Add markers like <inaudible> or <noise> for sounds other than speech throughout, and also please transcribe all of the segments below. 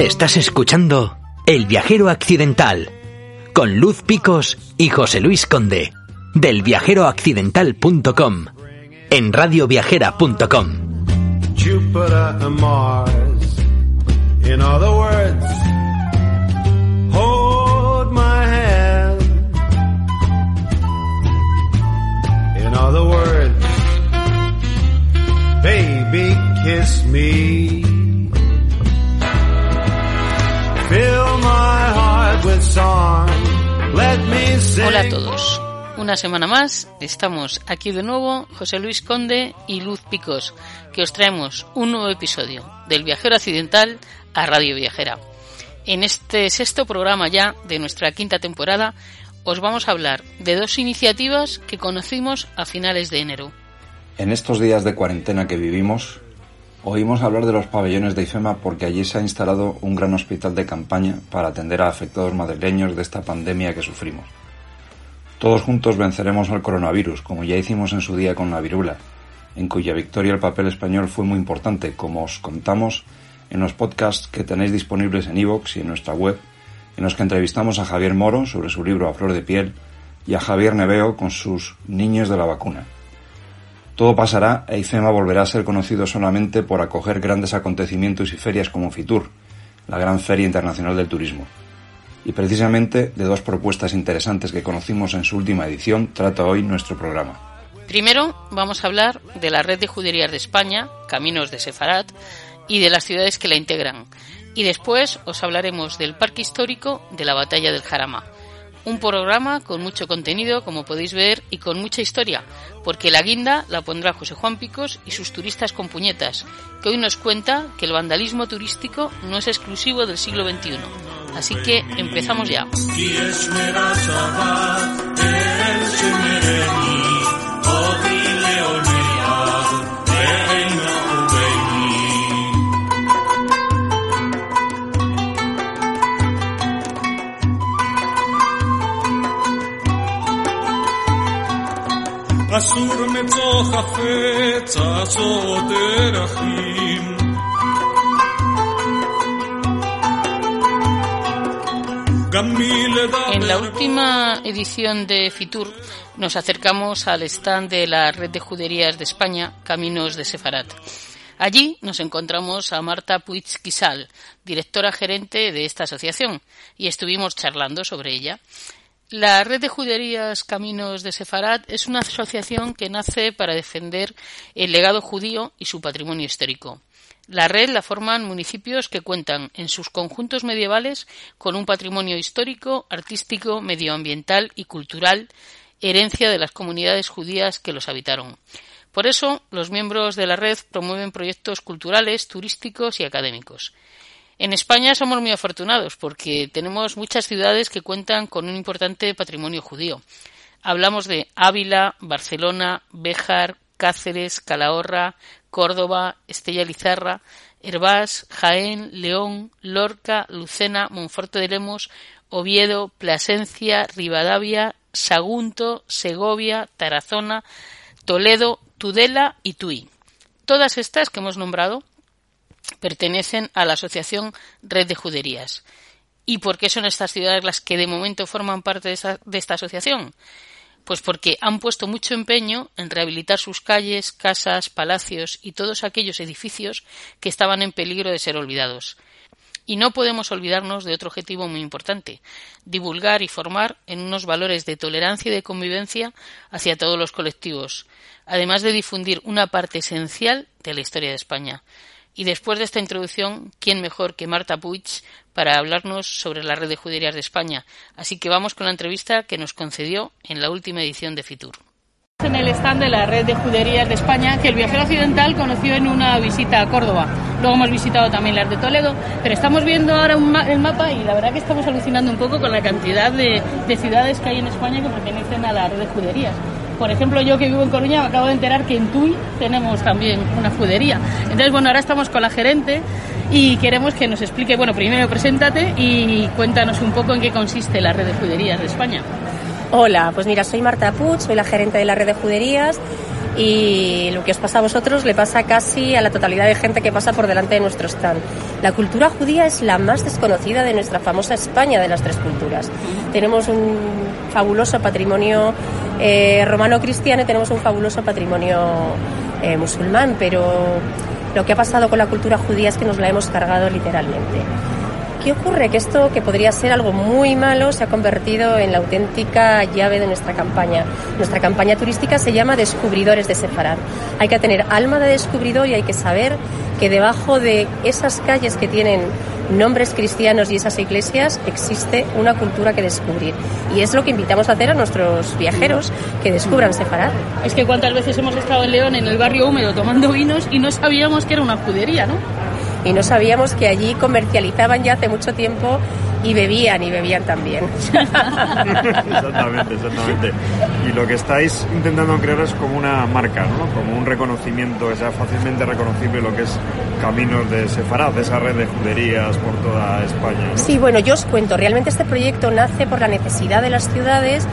Estás escuchando El viajero accidental con Luz Picos y José Luis Conde del viajeroaccidental.com en radioviajera.com. In other words, baby, kiss me. Hola a todos. Una semana más estamos aquí de nuevo José Luis Conde y Luz Picos, que os traemos un nuevo episodio del Viajero Accidental a Radio Viajera. En este sexto programa ya de nuestra quinta temporada os vamos a hablar de dos iniciativas que conocimos a finales de enero. En estos días de cuarentena que vivimos, oímos hablar de los pabellones de IFEMA porque allí se ha instalado un gran hospital de campaña para atender a afectados madrileños de esta pandemia que sufrimos. Todos juntos venceremos al coronavirus, como ya hicimos en su día con la virula, en cuya victoria el papel español fue muy importante, como os contamos en los podcasts que tenéis disponibles en iVoox y en nuestra web, en los que entrevistamos a Javier Moro sobre su libro A Flor de Piel y a Javier Neveo con sus Niños de la Vacuna. Todo pasará e IFEMA volverá a ser conocido solamente por acoger grandes acontecimientos y ferias como FITUR, la gran feria internacional del turismo. Y precisamente de dos propuestas interesantes que conocimos en su última edición trata hoy nuestro programa. Primero vamos a hablar de la red de juderías de España, Caminos de Sefarat, y de las ciudades que la integran. Y después os hablaremos del Parque Histórico de la Batalla del Jarama. Un programa con mucho contenido, como podéis ver, y con mucha historia, porque la guinda la pondrá José Juan Picos y sus turistas con puñetas, que hoy nos cuenta que el vandalismo turístico no es exclusivo del siglo XXI. Así que empezamos ya. אסור מצוא חפץ עצות דרכים. גם מלדבר En la última edición de Fitur nos acercamos al stand de la red de juderías de España, Caminos de Sefarat. Allí nos encontramos a Marta Puig Quisal, directora gerente de esta asociación, y estuvimos charlando sobre ella. La red de juderías Caminos de Sefarat es una asociación que nace para defender el legado judío y su patrimonio histórico. La red la forman municipios que cuentan en sus conjuntos medievales con un patrimonio histórico, artístico, medioambiental y cultural, herencia de las comunidades judías que los habitaron. Por eso, los miembros de la red promueven proyectos culturales, turísticos y académicos. En España somos muy afortunados porque tenemos muchas ciudades que cuentan con un importante patrimonio judío. Hablamos de Ávila, Barcelona, Béjar, Cáceres, Calahorra, Córdoba, Estella Lizarra, Hervás, Jaén, León, Lorca, Lucena, Monforte de Lemos, Oviedo, Plasencia, Rivadavia, Sagunto, Segovia, Tarazona, Toledo, Tudela y Tui. Todas estas que hemos nombrado pertenecen a la asociación Red de Juderías. ¿Y por qué son estas ciudades las que de momento forman parte de, esa- de esta asociación? Pues porque han puesto mucho empeño en rehabilitar sus calles, casas, palacios y todos aquellos edificios que estaban en peligro de ser olvidados. Y no podemos olvidarnos de otro objetivo muy importante, divulgar y formar en unos valores de tolerancia y de convivencia hacia todos los colectivos, además de difundir una parte esencial de la historia de España. Y después de esta introducción, ¿quién mejor que Marta Puig para hablarnos sobre la red de juderías de España? Así que vamos con la entrevista que nos concedió en la última edición de Fitur. En el stand de la red de juderías de España que el viajero occidental conoció en una visita a Córdoba. Luego hemos visitado también las de Toledo, pero estamos viendo ahora un ma el mapa y la verdad que estamos alucinando un poco con la cantidad de, de ciudades que hay en España que pertenecen a la red de juderías. Por ejemplo, yo que vivo en Coruña me acabo de enterar que en Tui tenemos también una judería. Entonces, bueno, ahora estamos con la gerente y queremos que nos explique, bueno, primero preséntate y cuéntanos un poco en qué consiste la red de juderías de España. Hola, pues mira, soy Marta Puig, soy la gerente de la red de juderías y lo que os pasa a vosotros le pasa casi a la totalidad de gente que pasa por delante de nuestro stand. La cultura judía es la más desconocida de nuestra famosa España de las tres culturas. Tenemos un fabuloso patrimonio eh, romano-cristiano y tenemos un fabuloso patrimonio eh, musulmán, pero lo que ha pasado con la cultura judía es que nos la hemos cargado literalmente. ¿Qué ocurre? Que esto, que podría ser algo muy malo, se ha convertido en la auténtica llave de nuestra campaña. Nuestra campaña turística se llama Descubridores de Sefarad. Hay que tener alma de descubridor y hay que saber que debajo de esas calles que tienen nombres cristianos y esas iglesias existe una cultura que descubrir. Y es lo que invitamos a hacer a nuestros viajeros, que descubran Sefarad. Es que cuántas veces hemos estado en León, en el barrio húmedo, tomando vinos y no sabíamos que era una judería, ¿no? y no sabíamos que allí comercializaban ya hace mucho tiempo y bebían y bebían también. <laughs> exactamente, exactamente. Y lo que estáis intentando crear es como una marca, ¿no? Como un reconocimiento que sea fácilmente reconocible lo que es Caminos de Sefarad, esa red de juderías por toda España. ¿no? Sí, bueno, yo os cuento, realmente este proyecto nace por la necesidad de las ciudades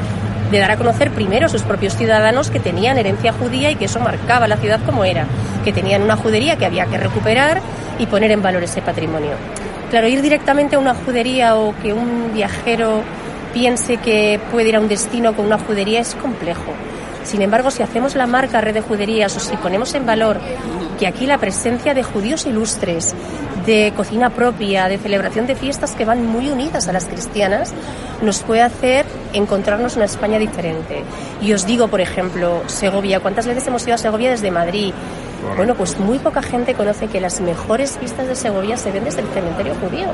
de dar a conocer primero a sus propios ciudadanos que tenían herencia judía y que eso marcaba la ciudad como era, que tenían una judería que había que recuperar y poner en valor ese patrimonio. Claro, ir directamente a una judería o que un viajero piense que puede ir a un destino con una judería es complejo. Sin embargo, si hacemos la marca red de juderías o si ponemos en valor que aquí la presencia de judíos ilustres, de cocina propia, de celebración de fiestas que van muy unidas a las cristianas, nos puede hacer encontrarnos una España diferente. Y os digo, por ejemplo, Segovia, ¿cuántas veces hemos ido a Segovia desde Madrid? Bueno, pues muy poca gente conoce que las mejores vistas de Segovia se ven desde el cementerio judío.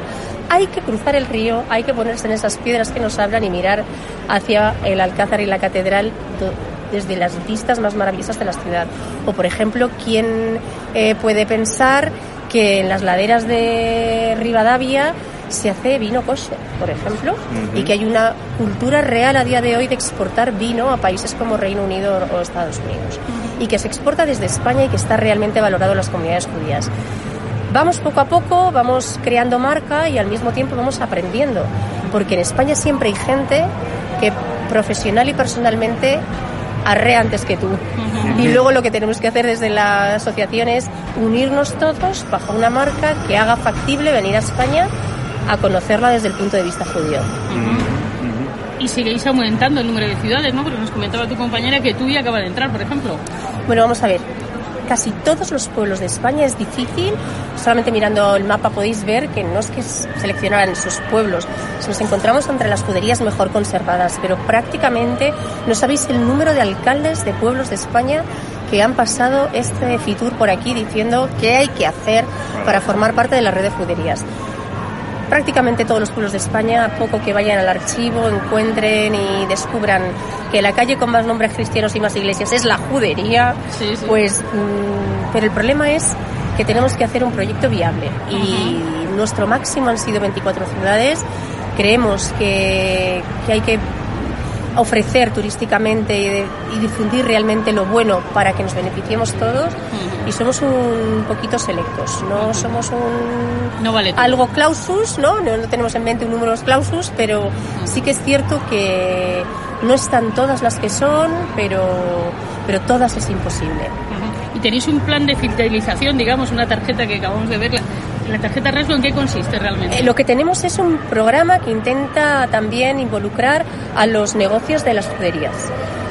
Hay que cruzar el río, hay que ponerse en esas piedras que nos hablan y mirar hacia el Alcázar y la catedral desde las vistas más maravillosas de la ciudad. O, por ejemplo, ¿quién eh, puede pensar que en las laderas de Rivadavia se hace vino kosher, por ejemplo, y que hay una cultura real a día de hoy de exportar vino a países como Reino Unido o Estados Unidos, y que se exporta desde España y que está realmente valorado en las comunidades judías. Vamos poco a poco, vamos creando marca y al mismo tiempo vamos aprendiendo, porque en España siempre hay gente que profesional y personalmente arrea antes que tú. Y luego lo que tenemos que hacer desde la asociación es unirnos todos bajo una marca que haga factible venir a España a conocerla desde el punto de vista judío. Y seguís aumentando el número de ciudades, ¿no? Porque nos comentaba tu compañera que tú ya acaba de entrar, por ejemplo. Bueno, vamos a ver. Casi todos los pueblos de España es difícil. Solamente mirando el mapa podéis ver que no es que seleccionaran sus pueblos. Nos encontramos entre las juderías mejor conservadas, pero prácticamente no sabéis el número de alcaldes de pueblos de España que han pasado este Fitur por aquí diciendo qué hay que hacer para formar parte de la red de juderías prácticamente todos los pueblos de España, a poco que vayan al archivo, encuentren y descubran que la calle con más nombres cristianos y más iglesias es la judería, Sí, sí. pues, mm, pero el problema es que tenemos que hacer un proyecto viable y nuestro máximo han sido 24 ciudades. Creemos que, que hay que ofrecer turísticamente y, de- y difundir realmente lo bueno para que nos beneficiemos todos y somos un poquito selectos, no somos un No vale todo. algo clausus, ¿no? ¿no? no tenemos en mente un número clausus, pero sí que es cierto que no están todas las que son, pero, pero todas es imposible. Y tenéis un plan de fidelización, digamos, una tarjeta que acabamos de ver. La, tarjeta Rasgo, ¿en qué consiste realmente? Eh, lo que tenemos es un programa que intenta también involucrar a los negocios de las juderías.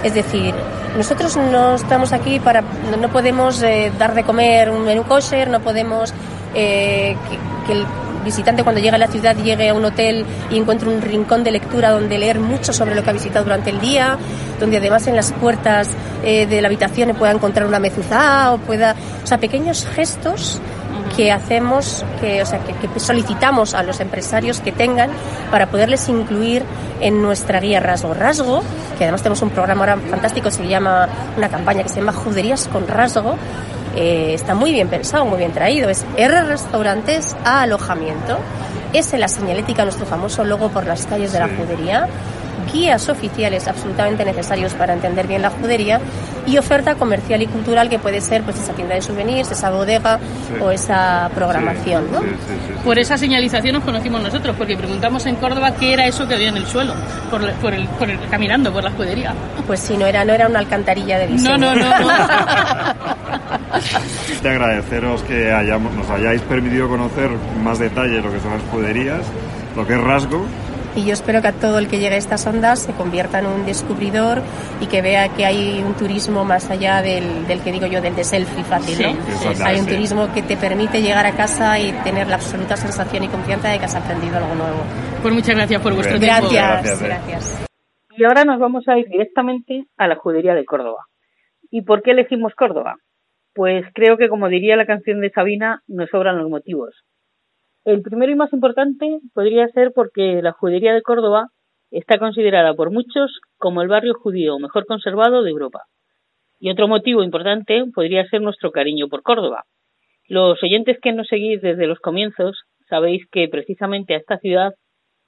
Es decir, nosotros no estamos aquí para, no, podemos eh, dar de comer un menú kosher, no podemos eh, que, que el visitante cuando llega a la ciudad llegue a un hotel y encuentre un rincón de lectura donde leer mucho sobre lo que ha visitado durante el día, donde además en las puertas eh, de la habitación pueda encontrar una mezuzá o pueda, o sea, pequeños gestos que hacemos, que, o sea, que, que solicitamos a los empresarios que tengan para poderles incluir en nuestra guía Rasgo. Rasgo, que además tenemos un programa ahora fantástico, se llama, una campaña que se llama Juderías con Rasgo, eh, está muy bien pensado, muy bien traído. Es R restaurantes a alojamiento. Es en la señalética nuestro famoso logo por las calles de la judería guías oficiales absolutamente necesarios para entender bien la judería y oferta comercial y cultural que puede ser pues esa tienda de souvenirs, esa bodega o esa programación. ¿no? Por esa señalización nos conocimos nosotros, porque preguntamos en Córdoba qué era eso que había en el suelo, por, por el, por el, caminando por la judería. Pues sí, no era, no era una alcantarilla de diseño. No, no, no. no. Te agradeceros que hayamos, nos hayáis permitido conocer más detalle lo que son las juderías, lo que es rasgo y yo espero que a todo el que llegue a estas ondas se convierta en un descubridor y que vea que hay un turismo más allá del, del que digo yo, del de selfie fácil, Sí, ¿no? sí. Hay un turismo que te permite llegar a casa y tener la absoluta sensación y confianza de que has aprendido algo nuevo. Pues muchas gracias por vuestro tiempo. Gracias, Gracias, eh. gracias. Y ahora nos vamos a ir directamente a la judería de Córdoba. ¿Y por qué elegimos Córdoba? Pues creo que, como diría la canción de Sabina, nos sobran los motivos. El primero y más importante podría ser porque la judería de Córdoba está considerada por muchos como el barrio judío mejor conservado de Europa. Y otro motivo importante podría ser nuestro cariño por Córdoba. Los oyentes que nos seguís desde los comienzos sabéis que precisamente a esta ciudad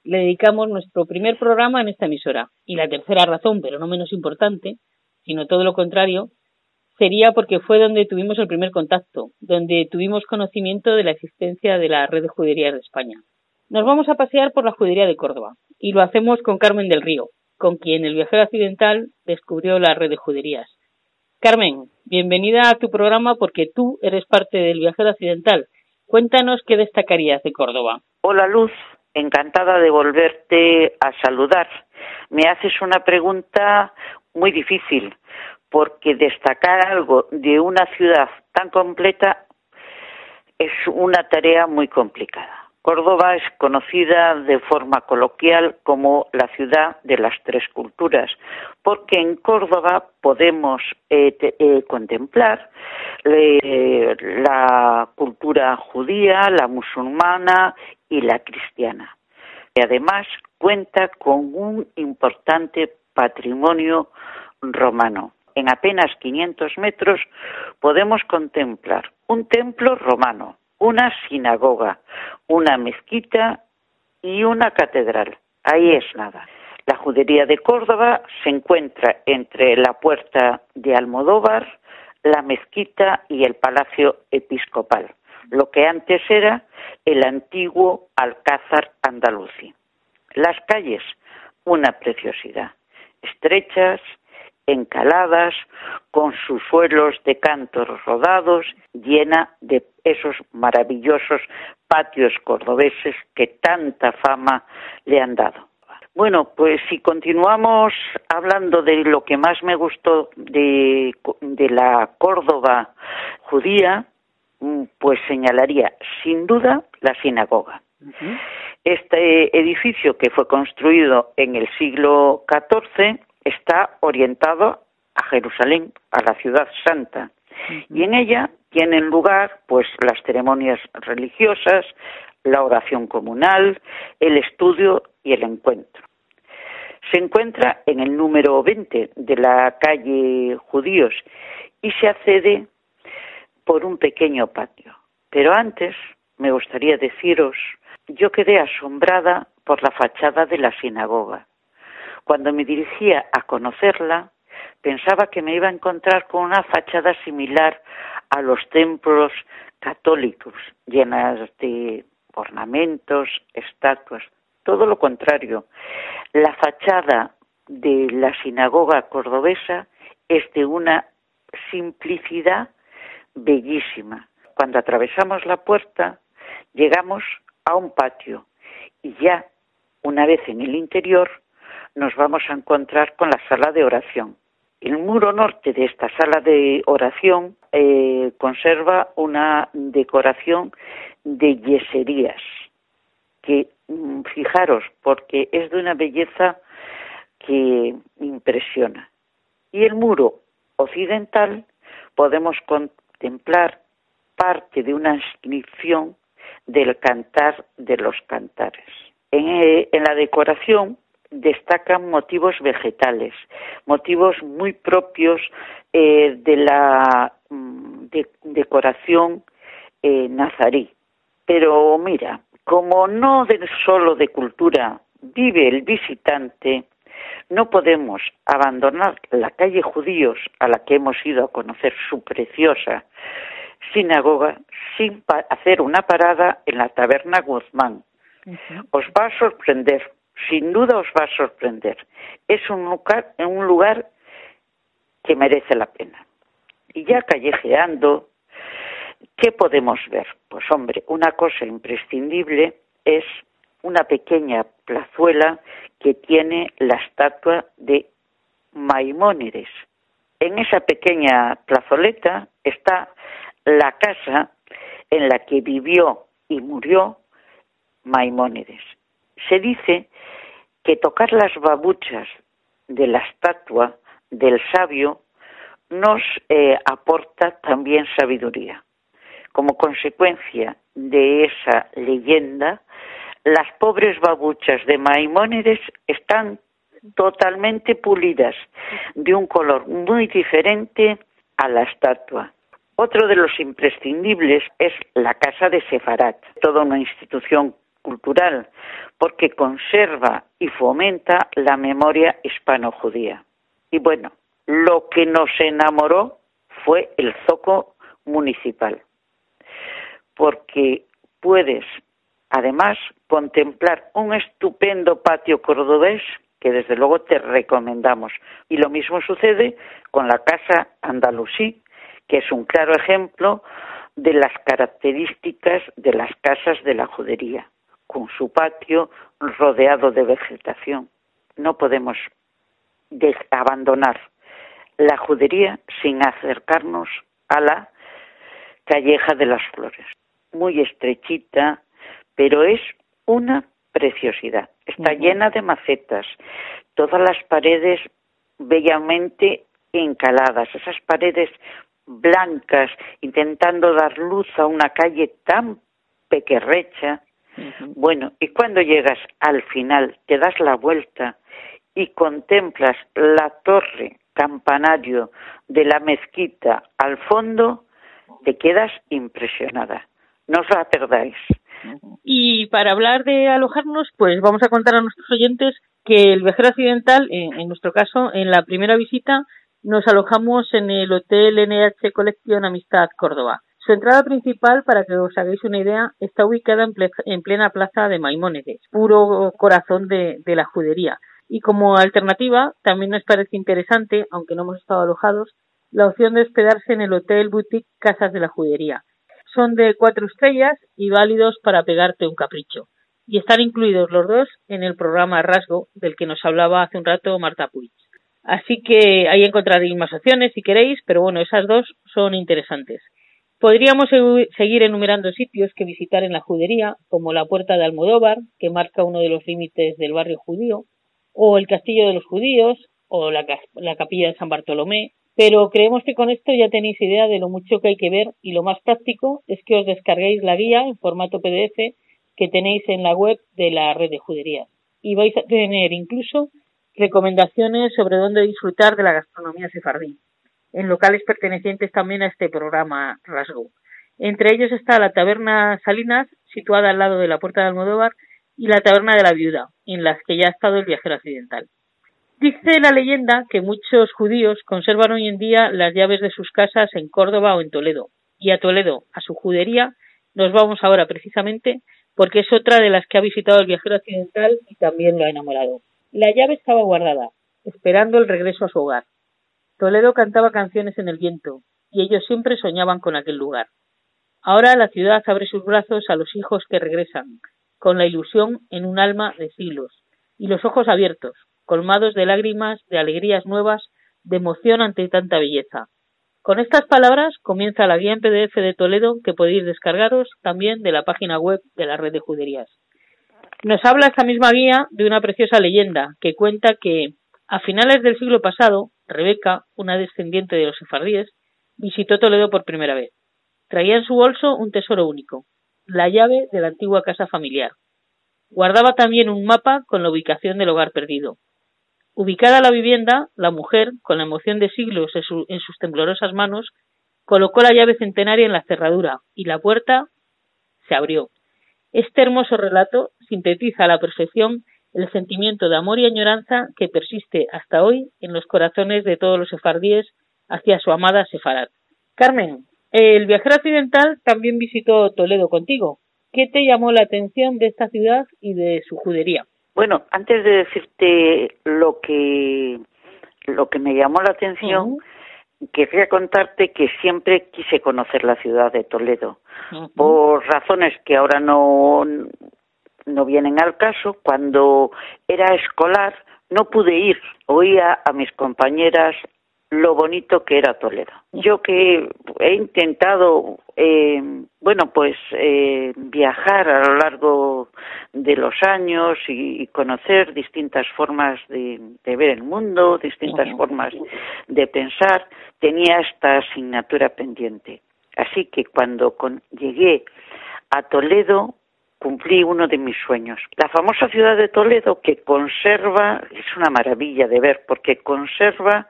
le dedicamos nuestro primer programa en esta emisora. Y la tercera razón, pero no menos importante, sino todo lo contrario, sería porque fue donde tuvimos el primer contacto, donde tuvimos conocimiento de la existencia de la red de juderías de España. Nos vamos a pasear por la judería de Córdoba y lo hacemos con Carmen del Río, con quien el viajero accidental descubrió la red de juderías. Carmen, bienvenida a tu programa porque tú eres parte del viajero accidental. Cuéntanos qué destacarías de Córdoba. Hola Luz, encantada de volverte a saludar. Me haces una pregunta muy difícil, porque destacar algo de una ciudad tan completa es una tarea muy complicada. Córdoba es conocida de forma coloquial como la ciudad de las tres culturas, porque en Córdoba podemos eh, te- eh, contemplar eh, la cultura judía, la musulmana y la cristiana. Y además cuenta con un importante patrimonio romano. En apenas 500 metros podemos contemplar un templo romano, una sinagoga, una mezquita y una catedral. Ahí es nada. La judería de Córdoba se encuentra entre la puerta de Almodóvar, la mezquita y el palacio episcopal, lo que antes era el antiguo Alcázar andalusí. Las calles, una preciosidad, estrechas, encaladas, con sus suelos de cantos rodados, llena de esos maravillosos patios cordobeses que tanta fama le han dado. Bueno, pues si continuamos hablando de lo que más me gustó de, de la Córdoba judía, mm, pues señalaría sin duda la sinagoga. Este edificio que fue construido en el siglo XIV está orientado a Jerusalén, a la ciudad santa, y en ella tienen lugar pues las ceremonias religiosas, la oración comunal, el estudio y el encuentro. Se encuentra en el número 20 de la calle Judíos y se accede por un pequeño patio. Pero antes me gustaría deciros, yo quedé asombrada por la fachada de la sinagoga. Cuando me dirigía a conocerla, pensaba que me iba a encontrar con una fachada similar a los templos católicos, llenas de ornamentos, estatuas. Todo lo contrario. La fachada de la sinagoga cordobesa es de una simplicidad bellísima. Cuando atravesamos la puerta, llegamos a un patio y ya, una vez en el interior, nos vamos a encontrar con la sala de oración. El muro norte de esta sala de oración eh, conserva una decoración de yeserías, que mm, fijaros, porque es de una belleza que impresiona. Y el muro occidental podemos contemplar parte de una inscripción del cantar de los cantares. En, eh, en la decoración destacan motivos vegetales, motivos muy propios eh, de la mm, de, decoración eh, nazarí. Pero mira, como no de, solo de cultura vive el visitante, no podemos abandonar la calle Judíos a la que hemos ido a conocer su preciosa sinagoga sin hacer una parada en la taberna Guzmán. Os va a sorprender, sin duda os va a sorprender. Es un lugar, un lugar que merece la pena. Y ya callejeando, ¿qué podemos ver? Pues hombre, una cosa imprescindible es una pequeña plazuela que tiene la estatua de Maimónides. En esa pequeña plazoleta está la casa en la que vivió y murió Maimónides. Se dice que tocar las babuchas de la estatua del sabio nos eh, aporta también sabiduría. Como consecuencia de esa leyenda, las pobres babuchas de Maimónides están totalmente pulidas, de un color muy diferente a la estatua. Otro de los imprescindibles es la Casa de Sefarat, toda una institución cultural, porque conserva y fomenta la memoria hispano-judía. Y bueno, lo que nos enamoró fue el zoco municipal, porque puedes además contemplar un estupendo patio cordobés que desde luego te recomendamos. Y lo mismo sucede con la Casa Andalusí, que es un claro ejemplo de las características de las casas de la judería, con su patio rodeado de vegetación. No podemos abandonar la judería sin acercarnos a la calleja de las flores. Muy estrechita, pero es una preciosidad. Está llena de macetas, todas las paredes bellamente encaladas, esas paredes blancas, intentando dar luz a una calle tan pequerrecha. Bueno, y cuando llegas al final, te das la vuelta y contemplas la torre campanario de la mezquita al fondo, te quedas impresionada. No os la perdáis. Y para hablar de alojarnos, pues vamos a contar a nuestros oyentes que el viajero occidental, en nuestro caso, en la primera visita, nos alojamos en el Hotel NH Collection Amistad Córdoba. Su entrada principal, para que os hagáis una idea, está ubicada en, plena plaza de Maimónides, puro corazón de, de, la judería. Y como alternativa, también nos parece interesante, aunque no hemos estado alojados, la opción de hospedarse en el Hotel Boutique Casas de la Judería. Son de cuatro estrellas y válidos para pegarte un capricho. Y están incluidos los dos en el programa Rasgo, del que nos hablaba hace un rato Marta Puig. Así que ahí encontraréis más opciones si queréis, pero bueno, esas dos son interesantes. Podríamos seguir enumerando sitios que visitar en la judería, como la Puerta de Almodóvar, que marca uno de los límites del barrio judío, o el Castillo de los Judíos, o la, la Capilla de San Bartolomé, pero creemos que con esto ya tenéis idea de lo mucho que hay que ver y lo más práctico es que os descarguéis la guía en formato PDF que tenéis en la web de la red de juderías. Y vais a tener incluso recomendaciones sobre dónde disfrutar de la gastronomía sefardí, en locales pertenecientes también a este programa Rasgo. Entre ellos está la Taberna Salinas, situada al lado de la Puerta de Almodóvar, y la Taberna de la Viuda, en las que ya ha estado el viajero occidental. Dice la leyenda que muchos judíos conservan hoy en día las llaves de sus casas en Córdoba o en Toledo, y a Toledo, a su judería, nos vamos ahora precisamente porque es otra de las que ha visitado el viajero occidental y también lo ha enamorado. La llave estaba guardada, esperando el regreso a su hogar. Toledo cantaba canciones en el viento, y ellos siempre soñaban con aquel lugar. Ahora la ciudad abre sus brazos a los hijos que regresan, con la ilusión en un alma de siglos, y los ojos abiertos, colmados de lágrimas, de alegrías nuevas, de emoción ante tanta belleza. Con estas palabras comienza la guía en PDF de Toledo que podéis descargaros también de la página web de la red de juderías. Nos habla esta misma guía de una preciosa leyenda que cuenta que a finales del siglo pasado, Rebeca, una descendiente de los sefardíes, visitó Toledo por primera vez. Traía en su bolso un tesoro único, la llave de la antigua casa familiar. Guardaba también un mapa con la ubicación del hogar perdido. Ubicada la vivienda, la mujer, con la emoción de siglos en, sus temblorosas manos, colocó la llave centenaria en la cerradura y la puerta se abrió. Este hermoso relato sintetiza a la perfección el sentimiento de amor y añoranza que persiste hasta hoy en los corazones de todos los sefardíes hacia su amada Sefarat. Carmen, el viajero occidental también visitó Toledo contigo. ¿Qué te llamó la atención de esta ciudad y de su judería? Bueno, antes de decirte lo que lo que me llamó la atención, quería contarte que siempre quise conocer la ciudad de Toledo por razones que ahora no no vienen al caso. Cuando era escolar no pude ir. Oía a mis compañeras lo bonito que era Toledo. Yo que he intentado, eh, bueno, pues eh, viajar a lo largo de los años y, conocer distintas formas de, ver el mundo, distintas formas de pensar, tenía esta asignatura pendiente. Así que cuando llegué a Toledo, cumplí uno de mis sueños. La famosa ciudad de Toledo que conserva, es una maravilla de ver, porque conserva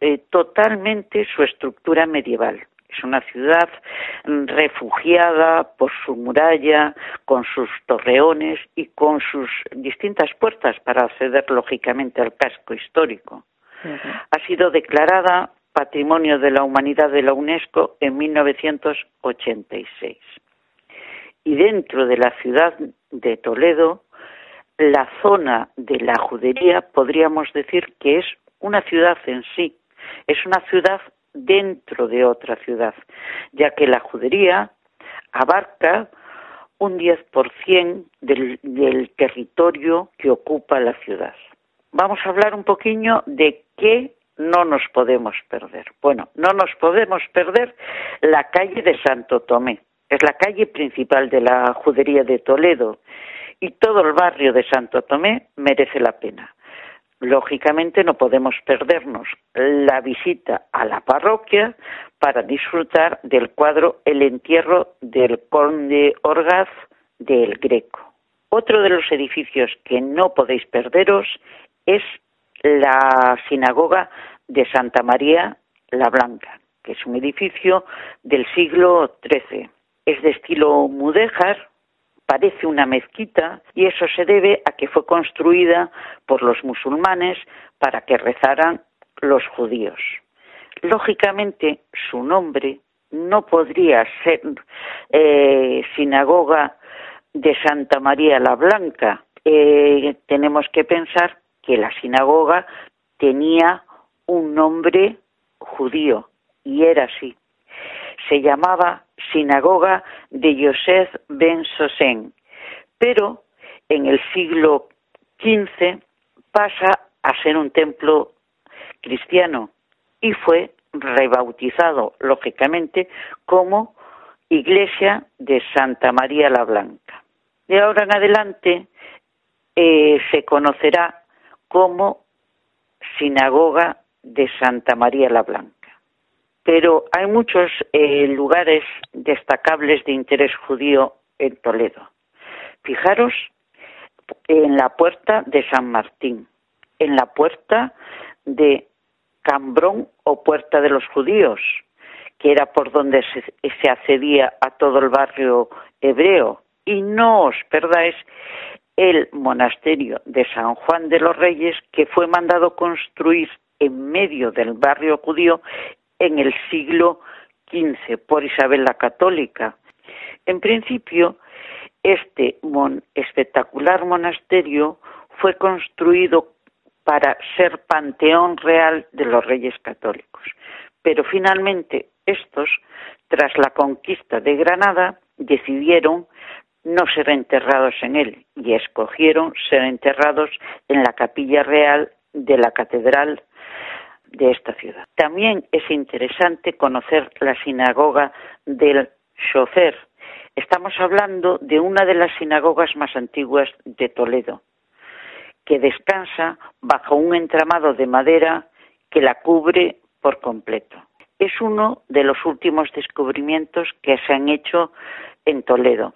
eh, totalmente su estructura medieval. Es una ciudad refugiada por su muralla, con sus torreones y con sus distintas puertas para acceder lógicamente al casco histórico. Ha sido declarada Patrimonio de la Humanidad de la UNESCO en 1986. Y dentro de la ciudad de Toledo, la zona de la judería podríamos decir que es una ciudad en sí, es una ciudad dentro de otra ciudad, ya que la judería abarca un 10% del, del territorio que ocupa la ciudad. Vamos a hablar un poquillo de qué no nos podemos perder. Bueno, no nos podemos perder la calle de Santo Tomé. Es la calle principal de la judería de Toledo y todo el barrio de Santo Tomé merece la pena. Lógicamente no podemos perdernos la visita a la parroquia para disfrutar del cuadro El entierro del conde Orgaz del Greco. Otro de los edificios que no podéis perderos es la sinagoga de Santa María la Blanca, que es un edificio del siglo XIII. Es de estilo mudéjar, parece una mezquita y eso se debe a que fue construida por los musulmanes para que rezaran los judíos. Lógicamente, su nombre no podría ser eh, sinagoga de Santa María la Blanca. Eh, tenemos que pensar que la sinagoga tenía un nombre judío y era así. Se llamaba sinagoga de Yosef ben Sosen, pero en el siglo XV pasa a ser un templo cristiano y fue rebautizado, lógicamente, como Iglesia de Santa María la Blanca. De ahora en adelante eh, se conocerá como Sinagoga de Santa María la Blanca pero hay muchos eh, lugares destacables de interés judío en Toledo. Fijaros en la puerta de San Martín, en la puerta de Cambrón o Puerta de los Judíos, que era por donde se, se accedía a todo el barrio hebreo. Y no os perdáis el monasterio de San Juan de los Reyes, que fue mandado construir en medio del barrio judío en el siglo XV por Isabel la Católica. En principio, este espectacular monasterio fue construido para ser panteón real de los reyes católicos. Pero finalmente estos, tras la conquista de Granada, decidieron no ser enterrados en él y escogieron ser enterrados en la capilla real de la catedral de esta ciudad. También es interesante conocer la sinagoga del Chofer. Estamos hablando de una de las sinagogas más antiguas de Toledo, que descansa bajo un entramado de madera que la cubre por completo. es uno de los últimos descubrimientos que se han hecho en Toledo.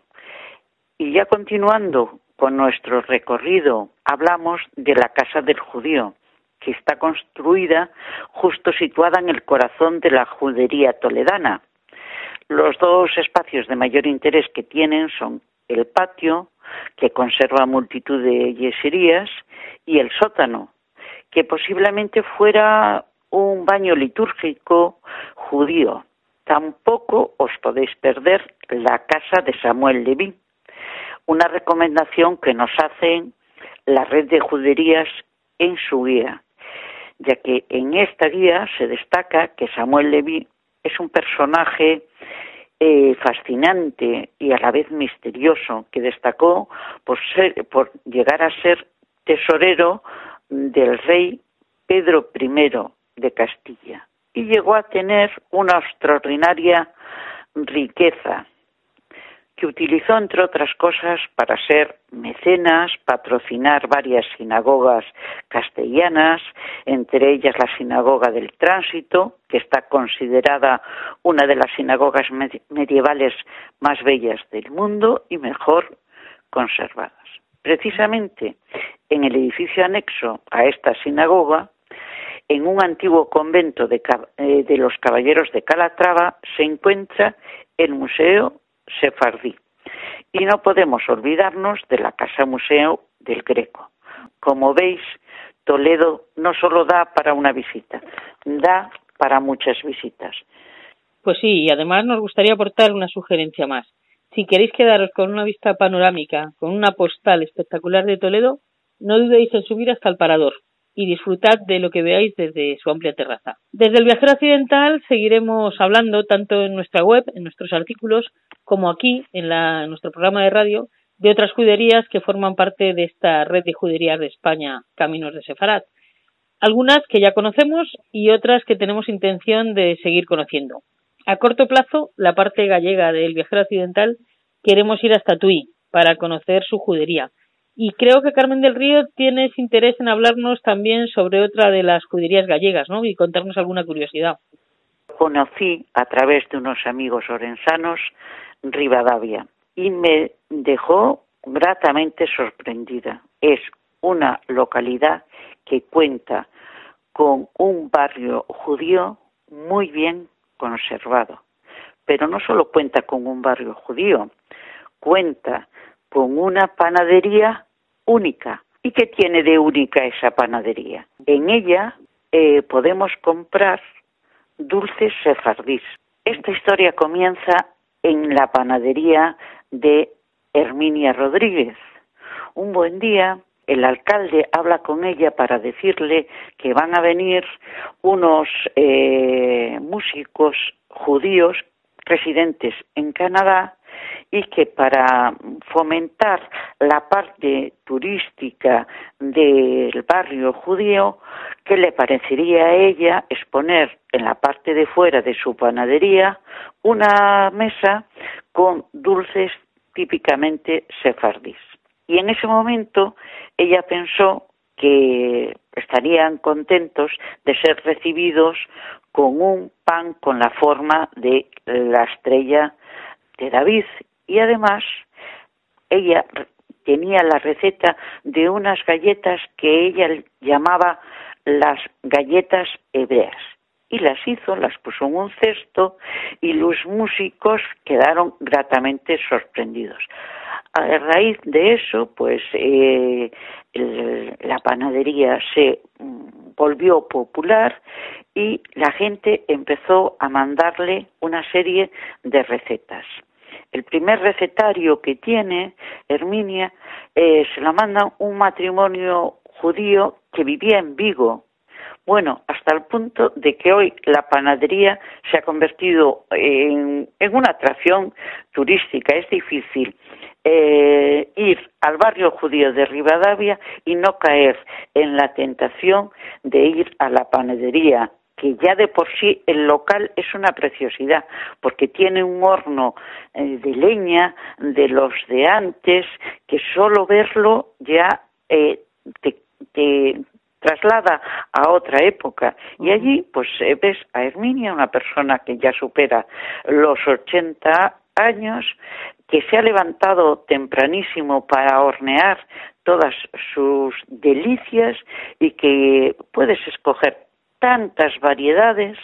Y ya continuando con nuestro recorrido, hablamos de la Casa del Judío, que está construida justo situada en el corazón de la judería toledana. Los dos espacios de mayor interés que tienen son el patio, que conserva multitud de yeserías, y el sótano, que posiblemente fuera un baño litúrgico judío. Tampoco os podéis perder la casa de Samuel Leví, una recomendación que nos hacen la red de juderías en su guía, ya que en esta guía se destaca que Samuel Leví es un personaje eh, fascinante y a la vez misterioso que destacó por, ser, por llegar a ser tesorero del rey Pedro I de Castilla y llegó a tener una extraordinaria riqueza que utilizó, entre otras cosas, para ser mecenas, patrocinar varias sinagogas castellanas, entre ellas la Sinagoga del Tránsito, que está considerada una de las sinagogas medievales más bellas del mundo y mejor conservadas. Precisamente en el edificio anexo a esta sinagoga, en un antiguo convento de, eh, de los caballeros de Calatrava, se encuentra el Museo sefardí. Y no podemos olvidarnos de la Casa Museo del Greco. Como veis, Toledo no solo da para una visita, da para muchas visitas. Pues sí, y además nos gustaría aportar una sugerencia más. Si queréis quedaros con una vista panorámica, con una postal espectacular de Toledo, no dudéis en subir hasta el parador y disfrutad de lo que veáis desde su amplia terraza. Desde el viajero occidental seguiremos hablando tanto en nuestra web, en nuestros artículos, como aquí en, nuestro programa de radio de otras juderías que forman parte de esta red de juderías de España, Caminos de Sefarad. Algunas que ya conocemos y otras que tenemos intención de seguir conociendo. A corto plazo, la parte gallega del viajero occidental, queremos ir hasta Tui para conocer su judería. Y creo que Carmen del Río tienes interés en hablarnos también sobre otra de las juderías gallegas, ¿no? Y contarnos alguna curiosidad. Conocí a través de unos amigos orensanos Rivadavia y me dejó gratamente sorprendida. Es una localidad que cuenta con un barrio judío muy bien conservado. Pero no solo cuenta con un barrio judío, cuenta con una panadería única. ¿Y qué tiene de única esa panadería? En ella eh, podemos comprar dulces sefardís. Esta historia comienza en la panadería de Herminia Rodríguez. Un buen día, el alcalde habla con ella para decirle que van a venir unos eh, músicos judíos residentes en Canadá y que para fomentar la parte turística del barrio judío, que le parecería a ella exponer en la parte de fuera de su panadería una mesa con dulces típicamente sefardís. Y en ese momento ella pensó que estarían contentos de ser recibidos con un pan con la forma de la estrella de David y además ella tenía la receta de unas galletas que ella llamaba las galletas hebreas y las hizo, las puso en un cesto y los músicos quedaron gratamente sorprendidos. A raíz de eso, pues eh, la panadería se mm, volvió popular y la gente empezó a mandarle una serie de recetas. El primer recetario que tiene Herminia eh, se la manda un matrimonio judío que vivía en Vigo. Bueno, hasta el punto de que hoy la panadería se ha convertido en, una atracción turística. Es difícil eh, ir al barrio judío de Rivadavia y no caer en la tentación de ir a la panadería que ya de por sí el local es una preciosidad, porque tiene un horno eh, de leña de los de antes, que solo verlo ya eh, te, traslada a otra época. Y allí pues eh, ves a Herminia, una persona que ya supera los 80 años, que se ha levantado tempranísimo para hornear todas sus delicias y que puedes escoger tantas variedades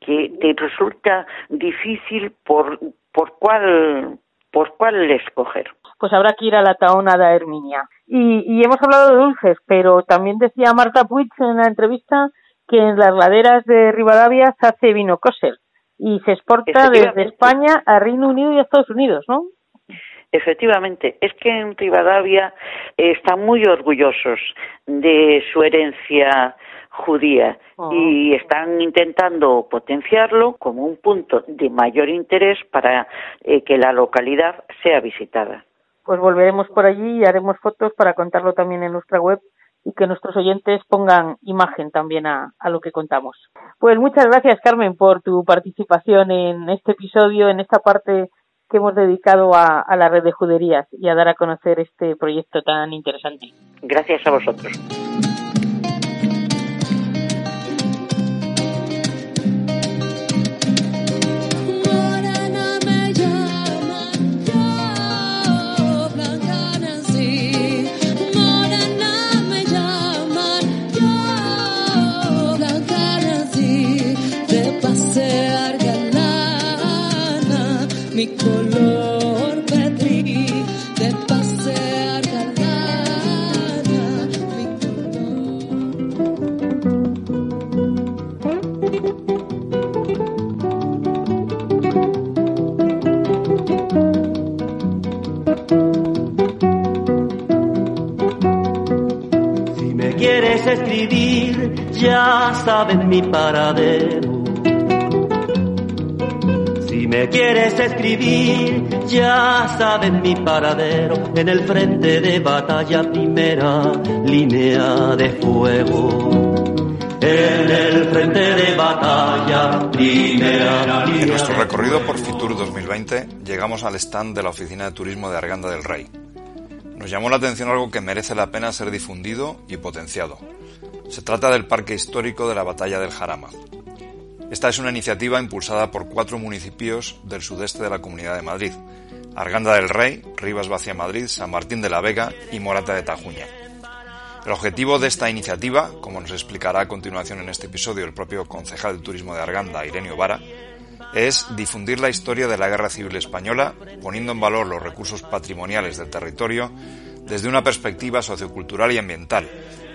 que te resulta difícil por, por cuál por cuál escoger. Pues habrá que ir a la taona de Herminia. Y, y hemos hablado de dulces, pero también decía Marta Puig en la entrevista que en las laderas de Rivadavia se hace vino kosher y se exporta desde España a Reino Unido y a Estados Unidos, ¿no? Efectivamente, es que en Rivadavia están muy orgullosos de su herencia judía Oh. y están intentando potenciarlo como un punto de mayor interés para eh, que la localidad sea visitada. Pues volveremos por allí y haremos fotos para contarlo también en nuestra web y que nuestros oyentes pongan imagen también a, a lo que contamos. Pues muchas gracias, Carmen, por tu participación en este episodio, en esta parte que hemos dedicado a, a la red de juderías y a dar a conocer este proyecto tan interesante. Gracias a vosotros. Morena me quieres escribir, ya sabes mi paradero. Si me quieres escribir, ya sabes mi paradero. En el frente de batalla, primera línea de fuego. En el frente de batalla, primera línea En nuestro recorrido por Fitur 2020 llegamos al stand de la Oficina de Turismo de Arganda del Rey. Nos llamó la atención algo que merece la pena ser difundido y potenciado. Se trata del Parque Histórico de la Batalla del Jarama. Esta es una iniciativa impulsada por cuatro municipios del sudeste de la Comunidad de Madrid. Arganda del Rey, Rivas Vacia Madrid, San Martín de la Vega y Morata de Tajuña. El objetivo de esta iniciativa, como nos explicará a continuación en este episodio el propio concejal de turismo de Arganda, Irenio Vara, es difundir la historia de la Guerra Civil Española, poniendo en valor los recursos patrimoniales del territorio desde una perspectiva sociocultural y ambiental,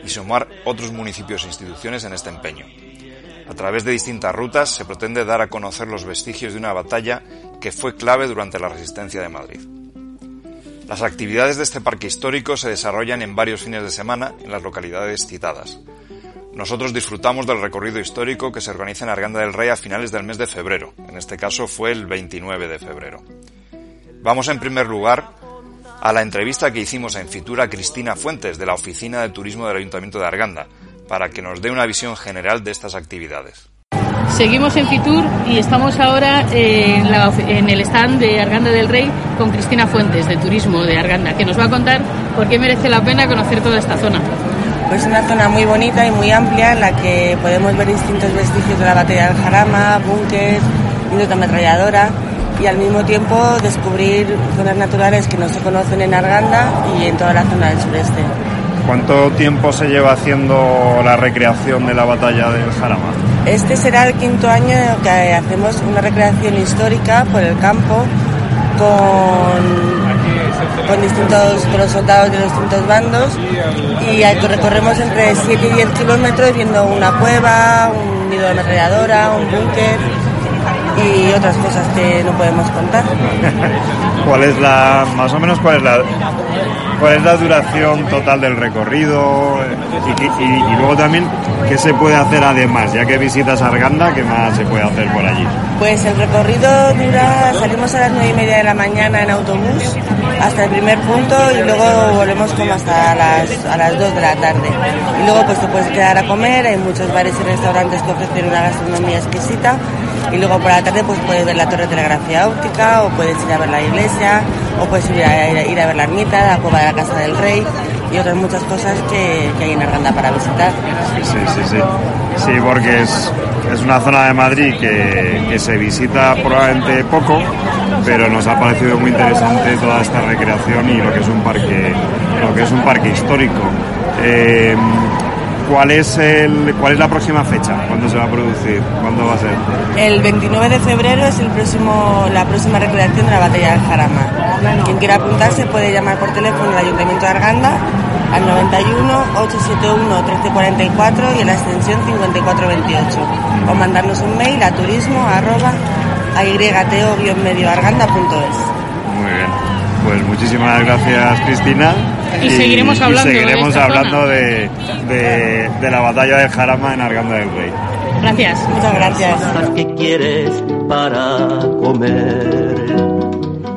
y sumar otros municipios e instituciones en este empeño. A través de distintas rutas se pretende dar a conocer los vestigios de una batalla que fue clave durante la resistencia de Madrid. Las actividades de este parque histórico se desarrollan en varios fines de semana en las localidades citadas. Nosotros disfrutamos del recorrido histórico que se organiza en Arganda del Rey a finales del mes de febrero. En este caso fue el 29 de febrero. Vamos en primer lugar a la entrevista que hicimos en Fitura a Cristina Fuentes de la Oficina de Turismo del Ayuntamiento de Arganda para que nos dé una visión general de estas actividades. Seguimos en Fitur y estamos ahora ofi- en el stand de Arganda del Rey con Cristina Fuentes de Turismo de Arganda, que nos va a contar por qué merece la pena conocer toda esta zona. Pues una zona muy bonita y muy amplia en la que podemos ver distintos vestigios de la batalla del Jarama, búnker, una ametralladora y al mismo tiempo descubrir zonas naturales que no se conocen en Arganda y en toda la zona del sureste. ¿Cuánto tiempo se lleva haciendo la recreación de la batalla del Jarama? Este será el quinto año que hacemos una recreación histórica por el campo con, con distintos los soldados de los distintos bandos. Y ahí recorremos entre 7 y 10 kilómetros viendo una cueva, un nido de ametralladora, un búnker y otras cosas que no podemos contar. <laughs> ¿Cuál es la, más o menos, cuál es la, cuál es la duración total del recorrido? Y, y- y luego también, ¿qué se puede hacer además? Ya que visitas Arganda, ¿qué más se puede hacer por allí? Pues el recorrido dura, salimos a las nueve y media de la mañana en autobús hasta el primer punto y luego volvemos como hasta las, a las 2 de la tarde. Y luego pues te puedes quedar a comer, hay muchos bares y restaurantes que ofrecen una gastronomía exquisita y luego por la tarde pues puedes ver la torre de telegrafía óptica o puedes ir a ver la iglesia o puedes ir a, ir a- ir a ver la ermita, la cueva de la casa del rey y otras muchas cosas que, que hay en Arganda para visitar. Sí, sí, sí. Sí, porque es, es una zona de Madrid que, que se visita probablemente poco, pero nos ha parecido muy interesante toda esta recreación y lo que es un parque, lo que es un parque histórico. Eh, ¿Cuál es el, cuál es la próxima fecha? ¿Cuándo se va a producir? ¿Cuándo va a ser? El 29 de febrero es el próximo, la próxima recreación de la batalla del Jarama. Quien quiera apuntarse puede llamar por teléfono al Ayuntamiento de Arganda al 91 871 1344 y en la extensión 5428 o mandarnos un mail a turismo arroba. Muy bien. Pues muchísimas gracias, Cristina. Y seguiremos hablando de seguiremos esta hablando de, de- de la batalla del Jarama en Arganda del Rey. Gracias. Muchas gracias. ¿Qué quieres para comer?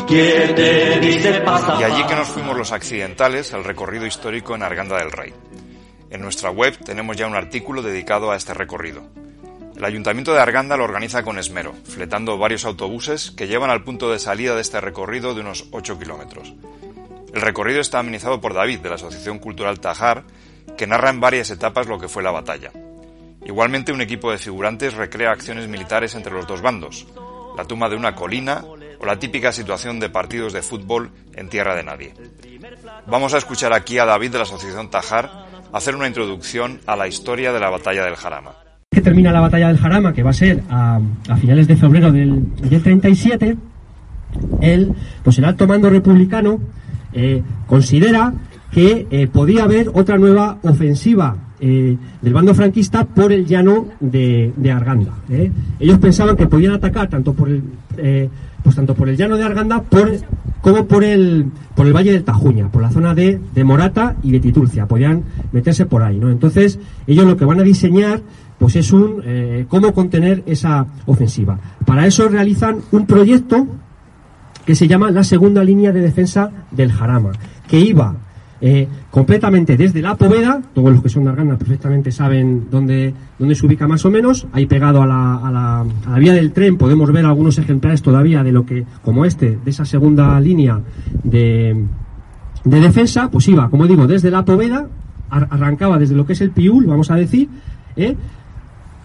¿Quién te dice pasa? Y allí que nos fuimos los accidentales al recorrido histórico en Arganda del Rey. En nuestra web tenemos ya un artículo dedicado a este recorrido. El Ayuntamiento de Arganda lo organiza con esmero, fletando varios autobuses que llevan al punto de salida de este recorrido de unos 8 kilómetros. El recorrido está amenizado por David, de la Asociación Cultural Tajar, que narra en varias etapas lo que fue la batalla. Igualmente, un equipo de figurantes recrea acciones militares entre los dos bandos, la toma de una colina o la típica situación de partidos de fútbol en tierra de nadie. Vamos a escuchar aquí a David de la Asociación Tajar hacer una introducción a la historia de la batalla del Jarama. que termina la batalla del Jarama, que va a ser a, a finales de febrero del, del 37, el, pues el alto mando republicano eh, considera que eh, podía haber otra nueva ofensiva eh, del bando franquista por el llano de, Arganda. Ellos pensaban que podían atacar tanto por el, pues tanto por el llano de Arganda por, como por el, por el valle del Tajuña, por la zona de, de Morata y de Titulcia. Podían meterse por ahí. ¿no? Entonces, ellos lo que van a diseñar pues es un cómo contener esa ofensiva. Para eso realizan un proyecto que se llama la segunda línea de defensa del Jarama, que iba eh, completamente desde la Poveda, todos los que son de perfectamente saben dónde, dónde se ubica más o menos, ahí pegado a la, a, la, a la vía del tren podemos ver algunos ejemplares todavía de lo que, como este, de esa segunda línea de, de defensa, pues iba, como digo, desde la Poveda, ar- arrancaba desde lo que es el Piul, vamos a decir, ¿eh?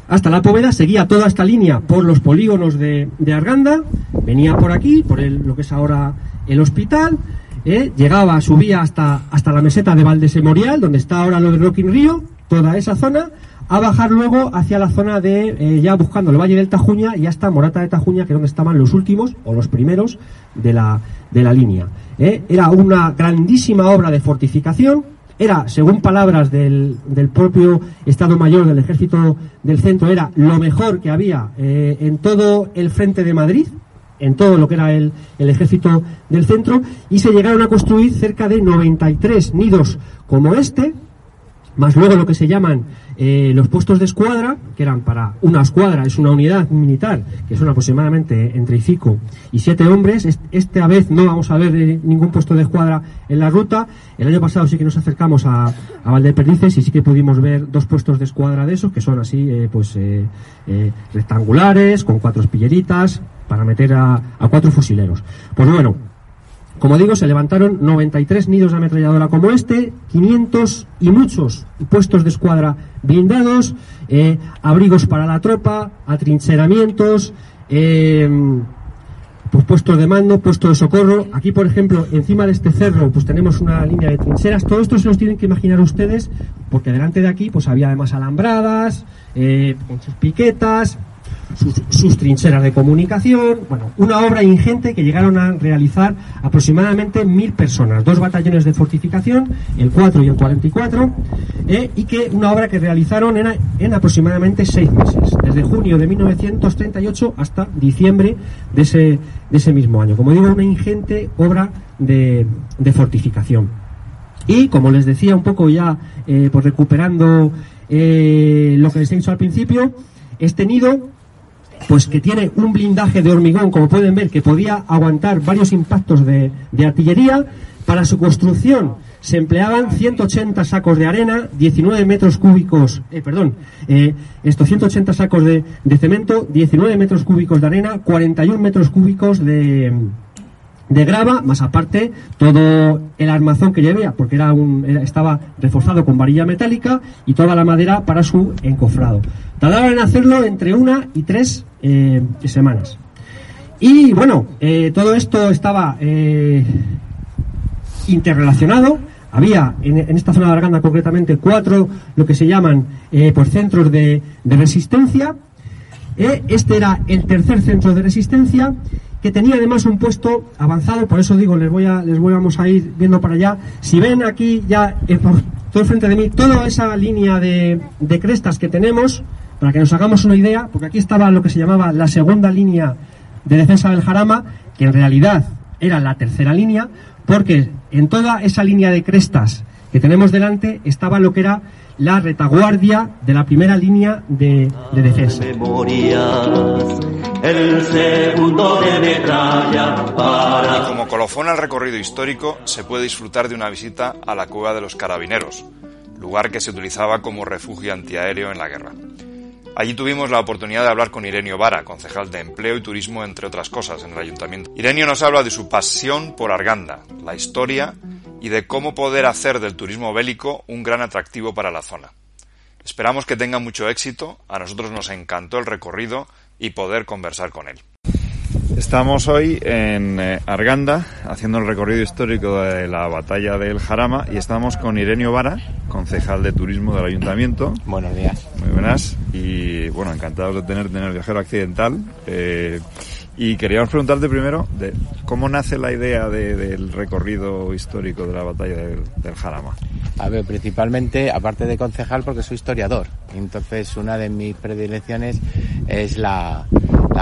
Hasta la Poveda, seguía toda esta línea por los polígonos de, Arganda, venía por aquí, por lo que es ahora el hospital, ¿eh? llegaba, subía hasta, hasta la meseta de Valdesemorial, donde está ahora lo de Rocking Río, toda esa zona, a bajar luego hacia la zona de, eh, ya buscando el Valle del Tajuña y hasta Morata de Tajuña, que es donde estaban los últimos o los primeros de la, de la línea. ¿eh? Era una grandísima obra de fortificación, era, según palabras del, del propio Estado Mayor del Ejército del Centro, era lo mejor que había eh, en todo el frente de Madrid, en todo lo que era el, el ejército del centro, y se llegaron a construir cerca de 93 nidos como este, más luego lo que se llaman eh, los puestos de escuadra, que eran para una escuadra, es una unidad militar, que son aproximadamente entre cinco y siete hombres. Est- Esta vez no vamos a ver eh, ningún puesto de escuadra en la ruta. El año pasado sí que nos acercamos a, a Valdeperdices y sí que pudimos ver dos puestos de escuadra de esos, que son así, eh, pues rectangulares, con cuatro espilleritas, para meter a, a cuatro fusileros. Pues bueno, como digo, se levantaron 93 nidos de ametralladora como este, 500 y muchos puestos de escuadra blindados, eh, abrigos para la tropa, atrincheramientos, eh, pues puestos de mando, puestos de socorro. Aquí, por ejemplo, encima de este cerro, pues tenemos una línea de trincheras. Todo esto se los tienen que imaginar ustedes, porque delante de aquí, pues había además alambradas, eh, con sus piquetas, sus, trincheras de comunicación, bueno, una obra ingente que llegaron a realizar aproximadamente mil personas, dos batallones de fortificación, el 4 y el 44, eh, y que una obra que realizaron en, en aproximadamente seis meses, desde junio de 1938 hasta diciembre de ese, de ese mismo año. Como digo, una ingente obra de, de fortificación. Y como les decía un poco ya, eh, pues recuperando eh, lo que les he dicho al principio, este nido, pues que tiene un blindaje de hormigón, como pueden ver, que podía aguantar varios impactos de, de artillería. Para su construcción se empleaban 180 sacos de arena, 19 metros cúbicos, eh, perdón, eh, estos 180 sacos de, de cemento, 19 metros cúbicos de arena, 41 metros cúbicos de, de grava, más aparte todo el armazón que llevaba, porque era un, era- estaba reforzado con varilla metálica y toda la madera para su encofrado. Tardaron en hacerlo entre una y tres eh, semanas. Y bueno, eh, todo esto estaba eh, interrelacionado. Había en, esta zona de Arganda concretamente cuatro lo que se llaman pues centros de, resistencia. Este era el tercer centro de resistencia que tenía además un puesto avanzado, por eso digo, les voy a, les voy vamos a ir viendo para allá. Si ven aquí ya eh, todo frente de mí, toda esa línea de, de crestas que tenemos, para que nos hagamos una idea, porque aquí estaba lo que se llamaba la segunda línea de defensa del Jarama, que en realidad era la tercera línea, porque en toda esa línea de crestas que tenemos delante estaba lo que era la retaguardia de la primera línea de, de defensa. el segundo de metralla para Como colofón al recorrido histórico se puede disfrutar de una visita a la cueva de los carabineros, lugar que se utilizaba como refugio antiaéreo en la guerra. Allí tuvimos la oportunidad de hablar con Irenio Vara, concejal de Empleo y Turismo, entre otras cosas, en el ayuntamiento. Irenio nos habla de su pasión por Arganda, la historia y de cómo poder hacer del turismo bélico un gran atractivo para la zona. Esperamos que tenga mucho éxito, a nosotros nos encantó el recorrido y poder conversar con él. Estamos hoy en eh, Arganda haciendo el recorrido histórico de la batalla del Jarama y estamos con Irenio Vara, concejal de turismo del ayuntamiento. Buenos días. Muy buenas y bueno, encantados de tenerte en el viajero accidental. Eh, y queríamos preguntarte primero cómo nace la idea de- del recorrido histórico de la batalla del, Jarama. A ver, principalmente, aparte de concejal, porque soy historiador. Entonces, una de mis predilecciones es la,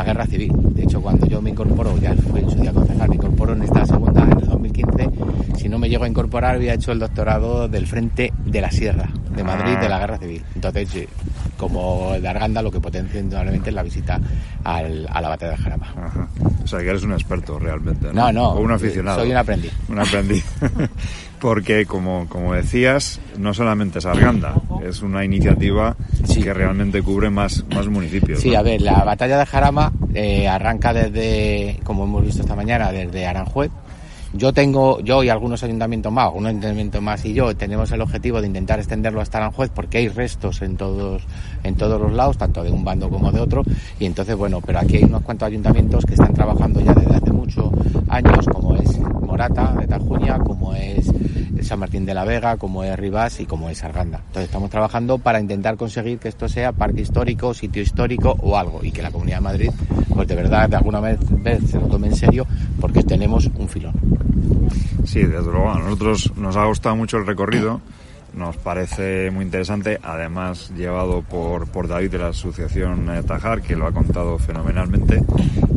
guerra civil. De hecho, cuando yo me incorporo, ya fui en su día concejal, me incorporo en esta segunda, en el 2015. Si no me llego a incorporar, había hecho el doctorado del Frente de la Sierra, de Madrid, de la guerra civil. Entonces, como de Arganda, lo que potencia indudablemente es la visita al- a la batalla del Jarama. Ajá. O sea, que eres un experto realmente. No, No, no, O un aficionado. soy un aprendiz. Un aprendiz. <laughs> Porque, como, como decías, no solamente es Arganda, es una iniciativa que realmente cubre más, más municipios. Sí, ¿no? a ver, la batalla de Jarama eh, arranca desde, como hemos visto esta mañana, desde Aranjuez. Yo tengo, yo y algunos ayuntamientos más, algunos ayuntamientos más y yo tenemos el objetivo de intentar extenderlo hasta Aranjuez porque hay restos en todos, en todos los lados, tanto de un bando como de otro. Y entonces, bueno, pero aquí hay unos cuantos ayuntamientos que están trabajando ya desde hace muchos años, como es Morata de Tajuña, como es San Martín de la Vega, como es Rivas y como es Arganda. Entonces estamos trabajando para intentar conseguir que esto sea parque histórico, sitio histórico o algo y que la Comunidad de Madrid, pues de verdad, de alguna vez, vez se lo tome en serio porque tenemos un filón. Sí, desde luego. A nosotros nos ha gustado mucho el recorrido. Nos parece muy interesante, además llevado por, por David de la Asociación eh, Tajar, que lo ha contado fenomenalmente.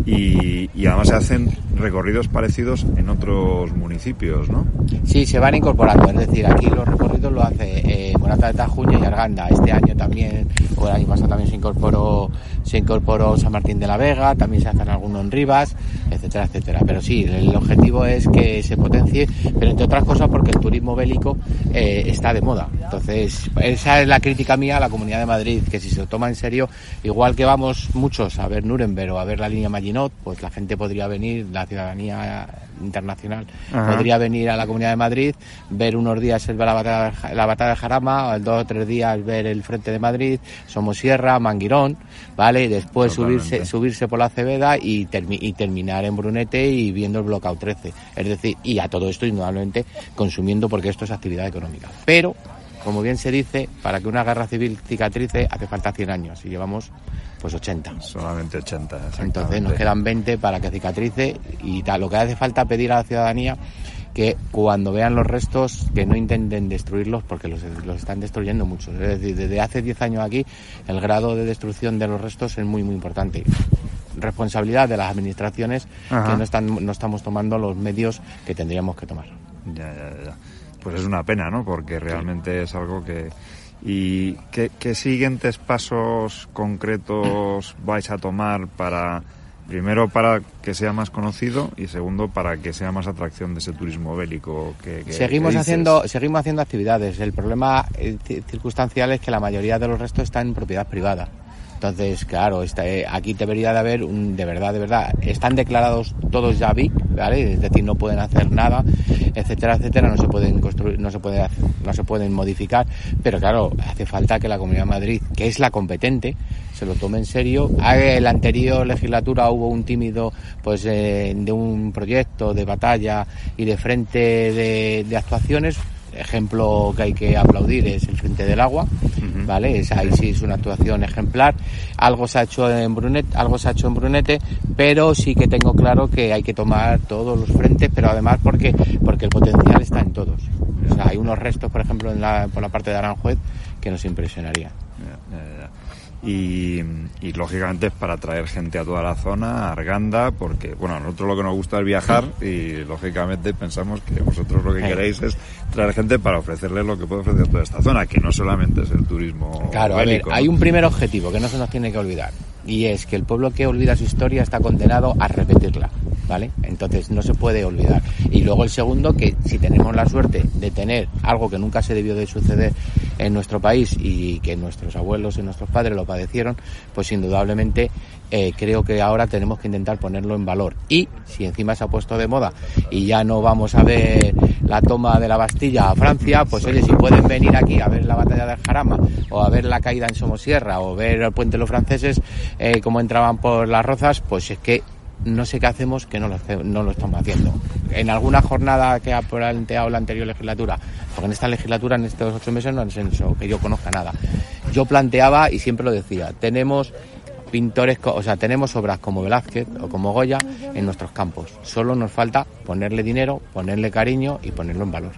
Y, y además se hacen recorridos parecidos en otros municipios, ¿no? Sí, se van incorporando, es decir, aquí los recorridos lo hace eh, Morata de Tajuña y Arganda. Este año también, o el año pasado también se incorporó, se incorporó San Martín de la Vega, también se hacen algunos en Rivas, etcétera, etcétera. Pero sí, el objetivo es que se potencie, pero entre otras cosas porque el turismo bélico eh, está de moda. Entonces, esa es la crítica mía a la Comunidad de Madrid, que si se lo toma en serio, igual que vamos muchos a ver Nuremberg o a ver la línea Maginot, pues la gente podría venir, la ciudadanía internacional Ajá. podría venir a la Comunidad de Madrid, ver unos días el- la batalla, la batalla de Jarama, o el dos o tres días ver el frente de Madrid, Somosierra, Manguirón, ¿vale? Y después Totalmente. subirse, subirse por la Cebeda y, termi- y terminar en Brunete y viendo el Blockout 13. Es decir, y a todo esto indudablemente consumiendo porque esto es actividad económica. Pero, como bien se dice, para que una guerra civil cicatrice hace falta 100 años y llevamos pues 80. Solamente 80. Entonces nos quedan 20 para que cicatrice y tal. Lo que hace falta pedir a la ciudadanía que cuando vean los restos que no intenten destruirlos porque los, los están destruyendo mucho. Es decir, desde hace 10 años aquí el grado de destrucción de los restos es muy muy importante. Responsabilidad de las administraciones Ajá. que no están no estamos tomando los medios que tendríamos que tomar. Ya, ya, ya. Pues es una pena, ¿no? Porque realmente es algo que... ¿Y qué, qué siguientes pasos concretos vais a tomar para, primero, para que sea más conocido y segundo, para que sea más atracción de ese turismo bélico que, que- seguimos que haciendo seguimos haciendo actividades. El problema eh, ci- circunstancial es que la mayoría de los restos están en propiedad privada Entonces, claro, está, eh, aquí debería de haber un, de verdad, de verdad, están declarados todos ya BIC, ¿vale? Es decir, no pueden hacer nada, etcétera, etcétera, no se pueden construir, no se puede, hacer- no se pueden modificar, pero claro, hace falta que la Comunidad de Madrid, que es la competente, se lo tome en serio. Ah, En la anterior legislatura hubo un tímido, pues, eh, de un proyecto de batalla y de frente de actuaciones. Ejemplo que hay que aplaudir es el Frente del Agua, ¿vale? Es, ahí sí es una actuación ejemplar. Algo se ha hecho en Brunete, algo se ha hecho en Brunete, pero sí que tengo claro que hay que tomar todos los frentes, pero además porque, porque el potencial está en todos. O sea, hay unos restos, por ejemplo, en la, por la parte de Aranjuez que nos impresionaría. Y, y, lógicamente es para traer gente a toda la zona, a Arganda, porque bueno, a nosotros lo que nos gusta es viajar y lógicamente pensamos que vosotros lo que Sí. queréis es traer gente para ofrecerles lo que puede ofrecer toda esta zona, que no solamente es el turismo Claro, a ver, bélico, ¿no? hay un primer objetivo que no se nos tiene que olvidar y es que el pueblo que olvida su historia está condenado a repetirla, ¿vale? Entonces no se puede olvidar. Y luego el segundo, que si tenemos la suerte de tener algo que nunca se debió de suceder en nuestro país y que nuestros abuelos y nuestros padres lo padecieron, pues indudablemente eh, creo que ahora tenemos que intentar ponerlo en valor. Y si encima se ha puesto de moda y ya no vamos a ver la toma de la Bastilla a Francia, pues oye, si pueden venir aquí a ver la batalla del Jarama o a ver la caída en Somosierra o ver el puente de los franceses eh, cómo entraban por las rozas, pues es que no sé qué hacemos que no lo, no lo estamos haciendo. En alguna jornada que ha planteado la anterior legislatura, porque en esta legislatura, en estos ocho meses, no han hecho que yo conozca nada. Yo planteaba, y siempre lo decía, tenemos pintores, o sea, tenemos obras como Velázquez o como Goya en nuestros campos. Solo nos falta ponerle dinero, ponerle cariño y ponerlo en valor.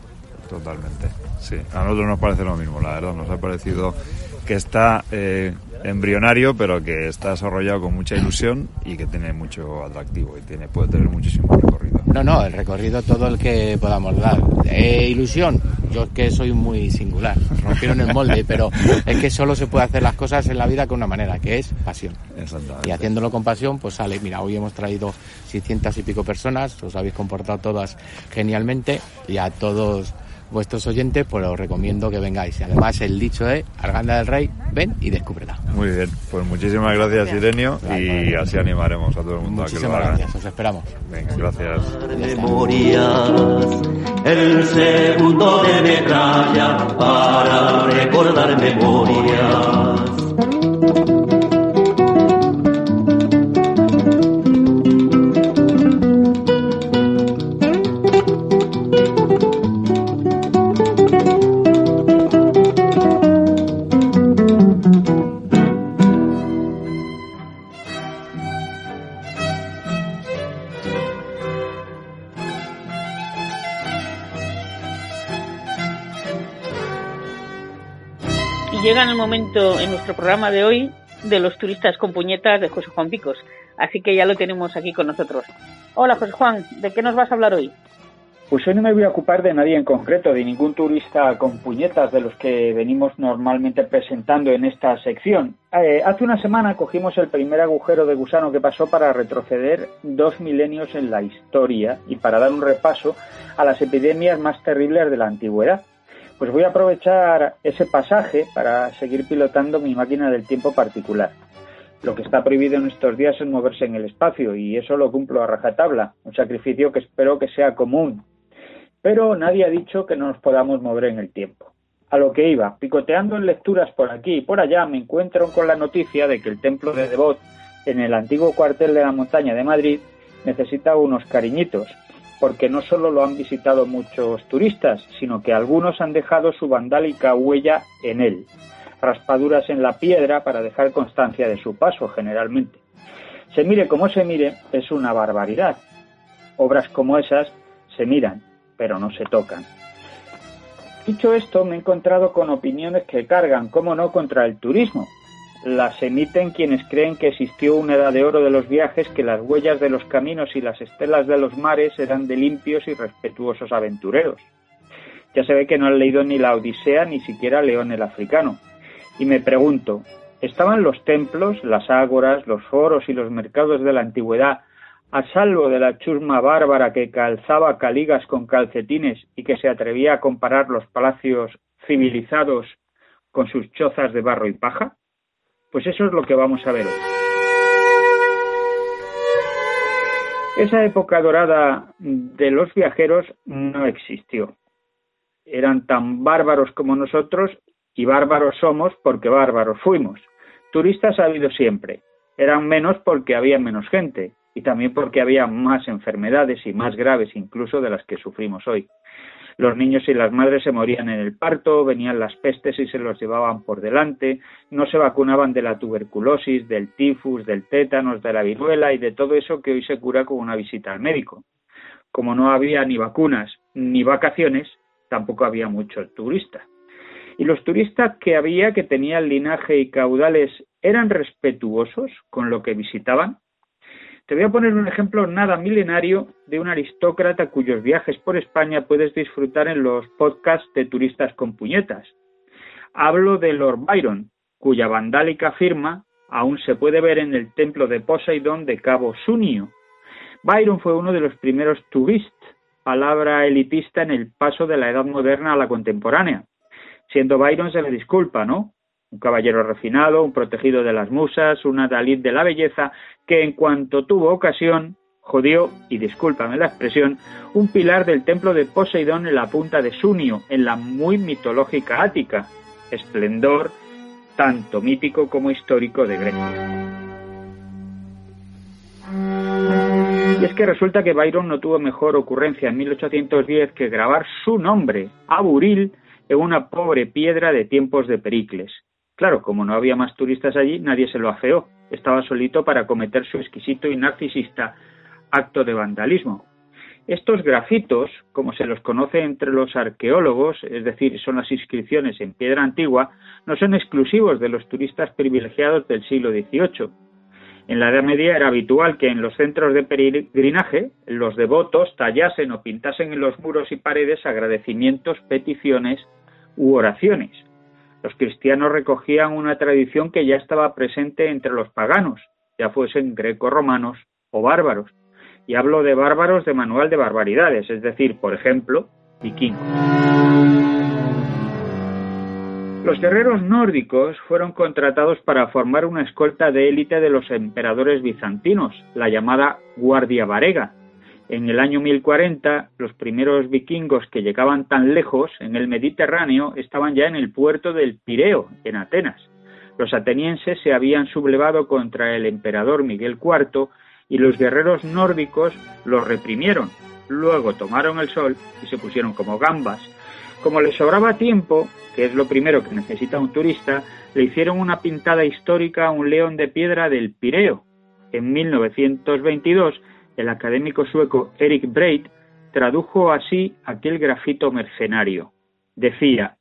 Totalmente. Sí, a nosotros nos parece lo mismo, la verdad. Nos ha parecido que está eh, embrionario, pero que está desarrollado con mucha ilusión y que tiene mucho atractivo y tiene puede tener muchísimo recorrido. No, no, el recorrido todo el que podamos dar. Eh, ilusión, yo es que soy muy singular, rompieron el molde, pero es que solo se puede hacer las cosas en la vida con una manera, que es pasión. Exactamente. Y haciéndolo con pasión, pues sale. Mira, hoy hemos traído 600 y pico personas, os habéis comportado todas genialmente y a todos vuestros oyentes, pues os recomiendo que vengáis. Y además el dicho es, Arganda del Rey, ven y descúbrela. Muy bien, pues muchísimas gracias, Irenio, y así animaremos a todo el mundo a que lo Muchísimas haga. gracias, os esperamos. Venga, gracias. memorias, el segundo de metralla para recordar memorias. Y llega en el momento en nuestro programa de hoy de los turistas con puñetas de José Juan Picos. Así que ya lo tenemos aquí con nosotros. Hola José Juan, ¿de qué nos vas a hablar hoy? Pues hoy no me voy a ocupar de nadie en concreto, de ningún turista con puñetas de los que venimos normalmente presentando en esta sección. Eh, hace una semana cogimos el primer agujero de gusano que pasó para retroceder dos milenios en la historia y para dar un repaso a las epidemias más terribles de la antigüedad. Pues voy a aprovechar ese pasaje para seguir pilotando mi máquina del tiempo particular. Lo que está prohibido en estos días es moverse en el espacio y eso lo cumplo a rajatabla, un sacrificio que espero que sea común. Pero nadie ha dicho que no nos podamos mover en el tiempo. A lo que iba, picoteando en lecturas por aquí y por allá, me encuentro con la noticia de que el templo de Devot, en el antiguo cuartel de la montaña de Madrid, necesita unos cariñitos, porque no solo lo han visitado muchos turistas, sino que algunos han dejado su vandálica huella en él, raspaduras en la piedra para dejar constancia de su paso generalmente. Se mire como se mire, es una barbaridad. Obras como esas se miran, pero no se tocan. Dicho esto, me he encontrado con opiniones que cargan, como no, contra el turismo. Las emiten quienes creen que existió una edad de oro de los viajes, que las huellas de los caminos y las estelas de los mares eran de limpios y respetuosos aventureros. Ya se ve que no han leído ni la Odisea ni siquiera León el Africano. Y me pregunto, ¿estaban los templos, las ágoras, los foros y los mercados de la antigüedad a salvo de la chusma bárbara que calzaba caligas con calcetines y que se atrevía a comparar los palacios civilizados con sus chozas de barro y paja? Pues eso es lo que vamos a ver hoy. Esa época dorada de los viajeros no existió. Eran tan bárbaros como nosotros y bárbaros somos porque bárbaros fuimos. Turistas ha habido siempre. Eran menos porque había menos gente y también porque había más enfermedades y más graves incluso de las que sufrimos hoy. Los niños y las madres se morían en el parto, venían las pestes y se los llevaban por delante, no se vacunaban de la tuberculosis, del tifus, del tétanos, de la viruela y de todo eso que hoy se cura con una visita al médico. Como no había ni vacunas ni vacaciones, tampoco había muchos turistas. Y los turistas que había, que tenían linaje y caudales, eran respetuosos con lo que visitaban. Te voy a poner un ejemplo nada milenario de un aristócrata cuyos viajes por España puedes disfrutar en los podcasts de turistas con puñetas. Hablo de Lord Byron, cuya vandálica firma aún se puede ver en el templo de Poseidón de Cabo Sunio. Byron fue uno de los primeros turistas, palabra elitista en el paso de la edad moderna a la contemporánea. Siendo Byron se le disculpa, ¿no? Un caballero refinado, un protegido de las musas, un adalid de la belleza, que en cuanto tuvo ocasión, jodió, y discúlpame la expresión, un pilar del templo de Poseidón en la punta de Sunio, en la muy mitológica Ática, esplendor tanto mítico como histórico de Grecia. Y es que resulta que Byron no tuvo mejor ocurrencia en 1810 que grabar su nombre, Aburil, en una pobre piedra de tiempos de Pericles. Claro, como no había más turistas allí, nadie se lo afeó. Estaba solito para cometer su exquisito y narcisista acto de vandalismo. Estos grafitos, como se los conoce entre los arqueólogos, es decir, son las inscripciones en piedra antigua, no son exclusivos de los turistas privilegiados del siglo XVIII. En la Edad Media era habitual que en los centros de peregrinaje los devotos tallasen o pintasen en los muros y paredes agradecimientos, peticiones u oraciones. Los cristianos recogían una tradición que ya estaba presente entre los paganos, ya fuesen greco-romanos o bárbaros. Y hablo de bárbaros de manual de barbaridades, es decir, por ejemplo, vikingos. Los guerreros nórdicos fueron contratados para formar una escolta de élite de los emperadores bizantinos, la llamada Guardia Varega. En el año 1040, los primeros vikingos que llegaban tan lejos en el Mediterráneo estaban ya en el puerto del Pireo, en Atenas. Los atenienses se habían sublevado contra el emperador Miguel IV y los guerreros nórdicos los reprimieron. Luego tomaron el sol y se pusieron como gambas. Como les sobraba tiempo, que es lo primero que necesita un turista, le hicieron una pintada histórica a un león de piedra del Pireo. En 1922, el académico sueco Eric Breit tradujo así aquel grafito mercenario. Decía,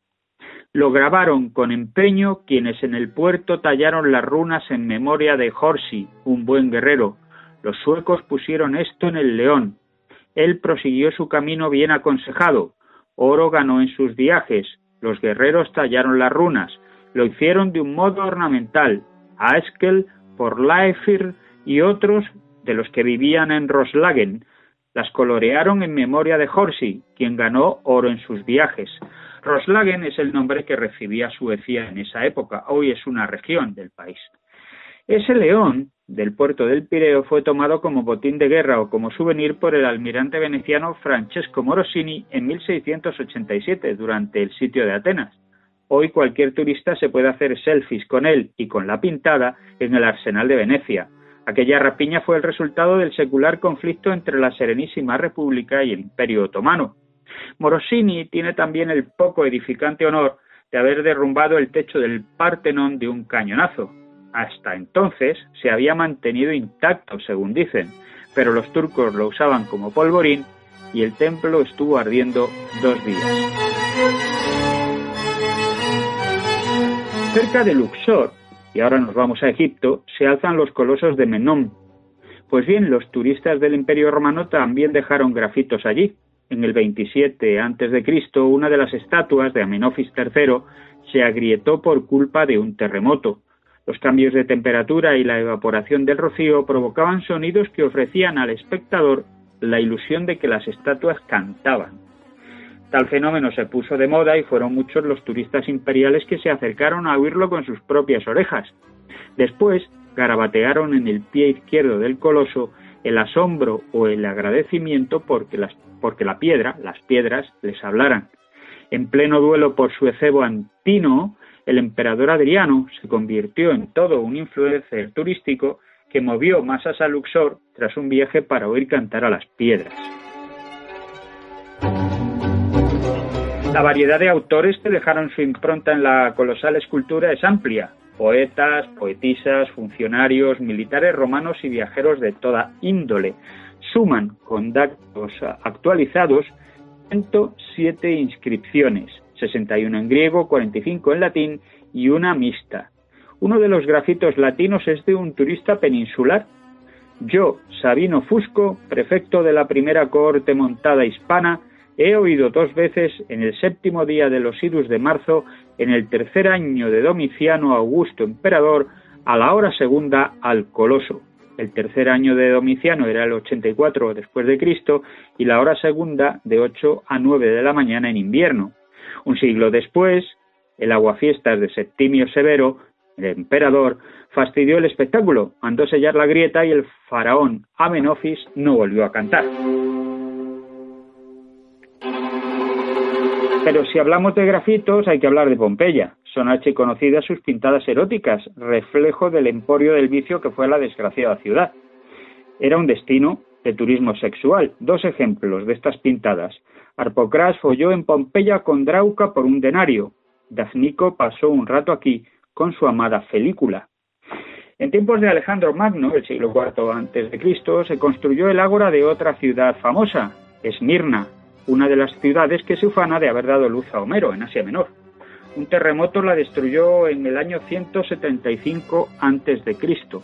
lo grabaron con empeño quienes en el puerto tallaron las runas en memoria de Horsi, un buen guerrero. Los suecos pusieron esto en el león. Él prosiguió su camino bien aconsejado. Oro ganó en sus viajes. Los guerreros tallaron las runas. Lo hicieron de un modo ornamental. Aeskel, por Laefir y otros de los que vivían en Roslagen. Las colorearon en memoria de Horsi, quien ganó oro en sus viajes. Roslagen es el nombre que recibía Suecia en esa época. Hoy es una región del país. Ese león del puerto del Pireo fue tomado como botín de guerra o como souvenir por el almirante veneciano Francesco Morosini en 1687 durante el sitio de Atenas. Hoy cualquier turista se puede hacer selfies con él y con la pintada en el arsenal de Venecia. Aquella rapiña fue el resultado del secular conflicto entre la Serenísima República y el Imperio Otomano. Morosini tiene también el poco edificante honor de haber derrumbado el techo del Partenón de un cañonazo. Hasta entonces se había mantenido intacto, según dicen, pero los turcos lo usaban como polvorín y el templo estuvo ardiendo dos días. Cerca de Luxor, y ahora nos vamos a Egipto, se alzan los colosos de Menón. Pues bien, los turistas del Imperio Romano también dejaron grafitos allí. En el 27 a.C., una de las estatuas de Amenofis III se agrietó por culpa de un terremoto. Los cambios de temperatura y la evaporación del rocío provocaban sonidos que ofrecían al espectador la ilusión de que las estatuas cantaban. Tal fenómeno se puso de moda y fueron muchos los turistas imperiales que se acercaron a oírlo con sus propias orejas. Después garabatearon en el pie izquierdo del coloso el asombro o el agradecimiento porque, las, porque la piedra, las piedras, les hablaran. En pleno duelo por su efebo antino, el emperador Adriano se convirtió en todo un influencer turístico que movió masas a Luxor tras un viaje para oír cantar a las piedras. La variedad de autores que dejaron su impronta en la colosal escultura es amplia. Poetas, poetisas, funcionarios, militares romanos y viajeros de toda índole suman con datos actualizados 107 inscripciones, 61 en griego, 45 en latín y una mixta. Uno de los grafitos latinos es de un turista peninsular. Yo, Sabino Fusco, prefecto de la primera cohorte montada hispana, he oído dos veces en el séptimo día de los idus de marzo, en el tercer año de Domiciano Augusto emperador, a la hora segunda al Coloso. El tercer año de Domiciano era el 84 después de Cristo y la hora segunda de 8 a 9 de la mañana en invierno. Un siglo después, el aguafiestas de Septimio Severo, el emperador, fastidió el espectáculo, mandó sellar la grieta y el faraón Amenofis no volvió a cantar. Pero si hablamos de grafitos hay que hablar de Pompeya. Son archiconocidas sus pintadas eróticas, reflejo del emporio del vicio que fue la desgraciada ciudad. Era un destino de turismo sexual. Dos ejemplos de estas pintadas. Arpocras folló en Pompeya con Drauca por un denario. Dafnico pasó un rato aquí con su amada Felícula. En tiempos de Alejandro Magno, el siglo IV Cristo, se construyó el ágora de otra ciudad famosa, Esmirna, una de las ciudades que se ufana de haber dado luz a Homero en Asia Menor. Un terremoto la destruyó en el año 175 antes de Cristo.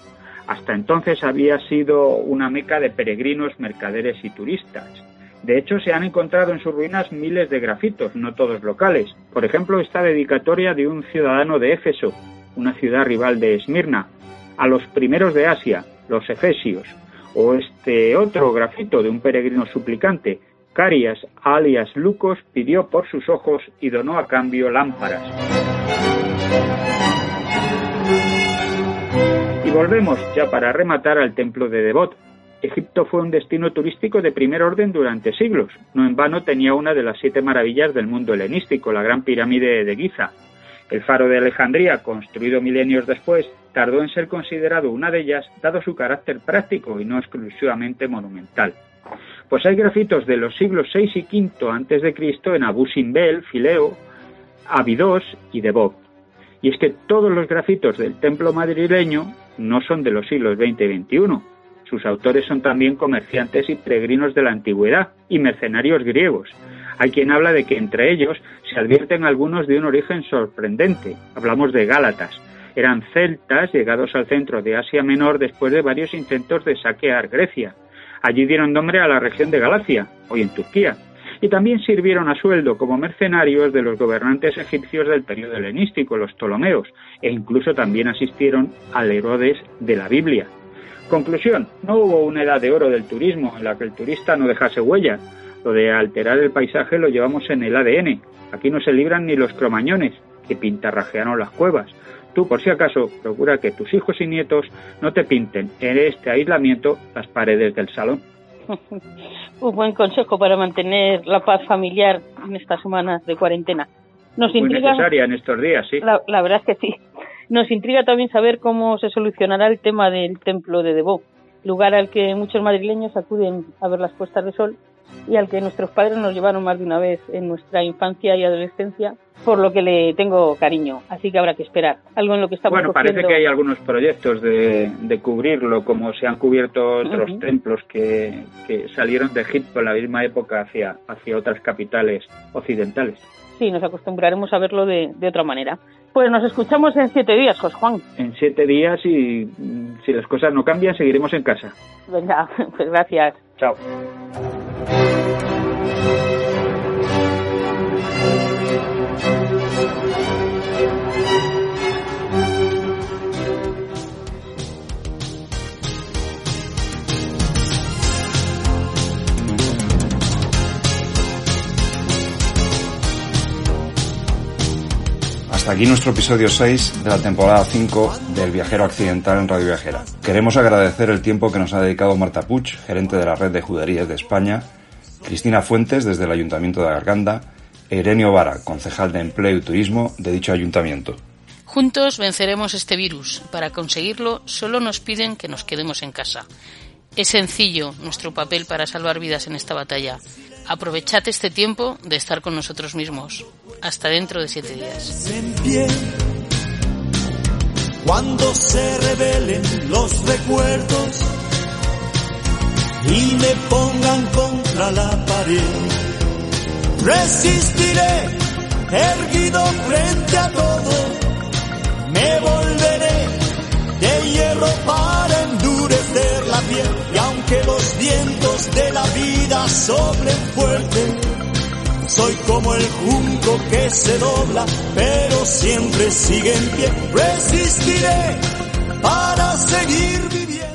Hasta entonces había sido una meca de peregrinos, mercaderes y turistas. De hecho, se han encontrado en sus ruinas miles de grafitos, no todos locales. Por ejemplo, esta dedicatoria de un ciudadano de Éfeso, una ciudad rival de Esmirna, a los primeros de Asia, los efesios, o este otro grafito de un peregrino suplicante, Carias, alias Lucos, pidió por sus ojos y donó a cambio lámparas. Y volvemos ya para rematar al templo de Devot. Egipto fue un destino turístico de primer orden durante siglos. No en vano tenía una de las siete maravillas del mundo helenístico, la Gran Pirámide de Giza. El faro de Alejandría, construido milenios después, tardó en ser considerado una de ellas, dado su carácter práctico y no exclusivamente monumental. Pues hay grafitos de los siglos VI y V antes de Cristo en Abu Simbel, Fileo, Abidos y Debod. Y es que todos los grafitos del templo madrileño no son de los siglos XX y XXI. Sus autores son también comerciantes y peregrinos de la antigüedad y mercenarios griegos. Hay quien habla de que entre ellos se advierten algunos de un origen sorprendente. Hablamos de Gálatas. Eran celtas llegados al centro de Asia Menor después de varios intentos de saquear Grecia. Allí dieron nombre a la región de Galacia, hoy en Turquía, y también sirvieron a sueldo como mercenarios de los gobernantes egipcios del periodo helenístico, los Ptolomeos, e incluso también asistieron al Herodes de la Biblia. Conclusión, no hubo una edad de oro del turismo en la que el turista no dejase huella. Lo de alterar el paisaje lo llevamos en el ADN. Aquí no se libran ni los cromañones, que pintarrajearon las cuevas. Tú, por si acaso, procura que tus hijos y nietos no te pinten en este aislamiento las paredes del salón. <laughs> Un buen consejo para mantener la paz familiar en estas semanas de cuarentena. Nos Muy intriga, necesaria en estos días, sí. la, la verdad es que sí. Nos intriga también saber cómo se solucionará el tema del templo de Debó, lugar al que muchos madrileños acuden a ver las puestas de sol y al que nuestros padres nos llevaron más de una vez en nuestra infancia y adolescencia, por lo que le tengo cariño. Así que habrá que esperar. Algo en lo que estamos Bueno, parece que hay algunos proyectos de, de cubrirlo, como se han cubierto otros templos que, que salieron de Egipto en la misma época hacia, hacia otras capitales occidentales. Sí, nos acostumbraremos a verlo de, de otra manera. Pues nos escuchamos en siete días, José Juan. En siete días y mm, si las cosas no cambian, seguiremos en casa. Venga, <laughs> pues gracias. Chao. Hasta aquí nuestro episodio 6 de la temporada 5 del Viajero Accidental en Radio Viajera. Queremos agradecer el tiempo que nos ha dedicado Marta Puig, gerente de la Red de Juderías de España, Cristina Fuentes, desde el Ayuntamiento de Garganda, e Irenio Vara, concejal de Empleo y Turismo de dicho ayuntamiento. Juntos venceremos este virus. Para conseguirlo, solo nos piden que nos quedemos en casa. Es sencillo nuestro papel para salvar vidas en esta batalla. Aprovechad este tiempo de estar con nosotros mismos. Hasta dentro de siete días. en pie. Cuando se revelen los recuerdos y me pongan contra la pared, resistiré erguido frente a todo. Me volveré de hierro para endurecer la piel y aunque los vientos de la vida soplen fuerte, soy como el junco que se dobla, pero siempre sigue en pie. Resistiré para seguir viviendo.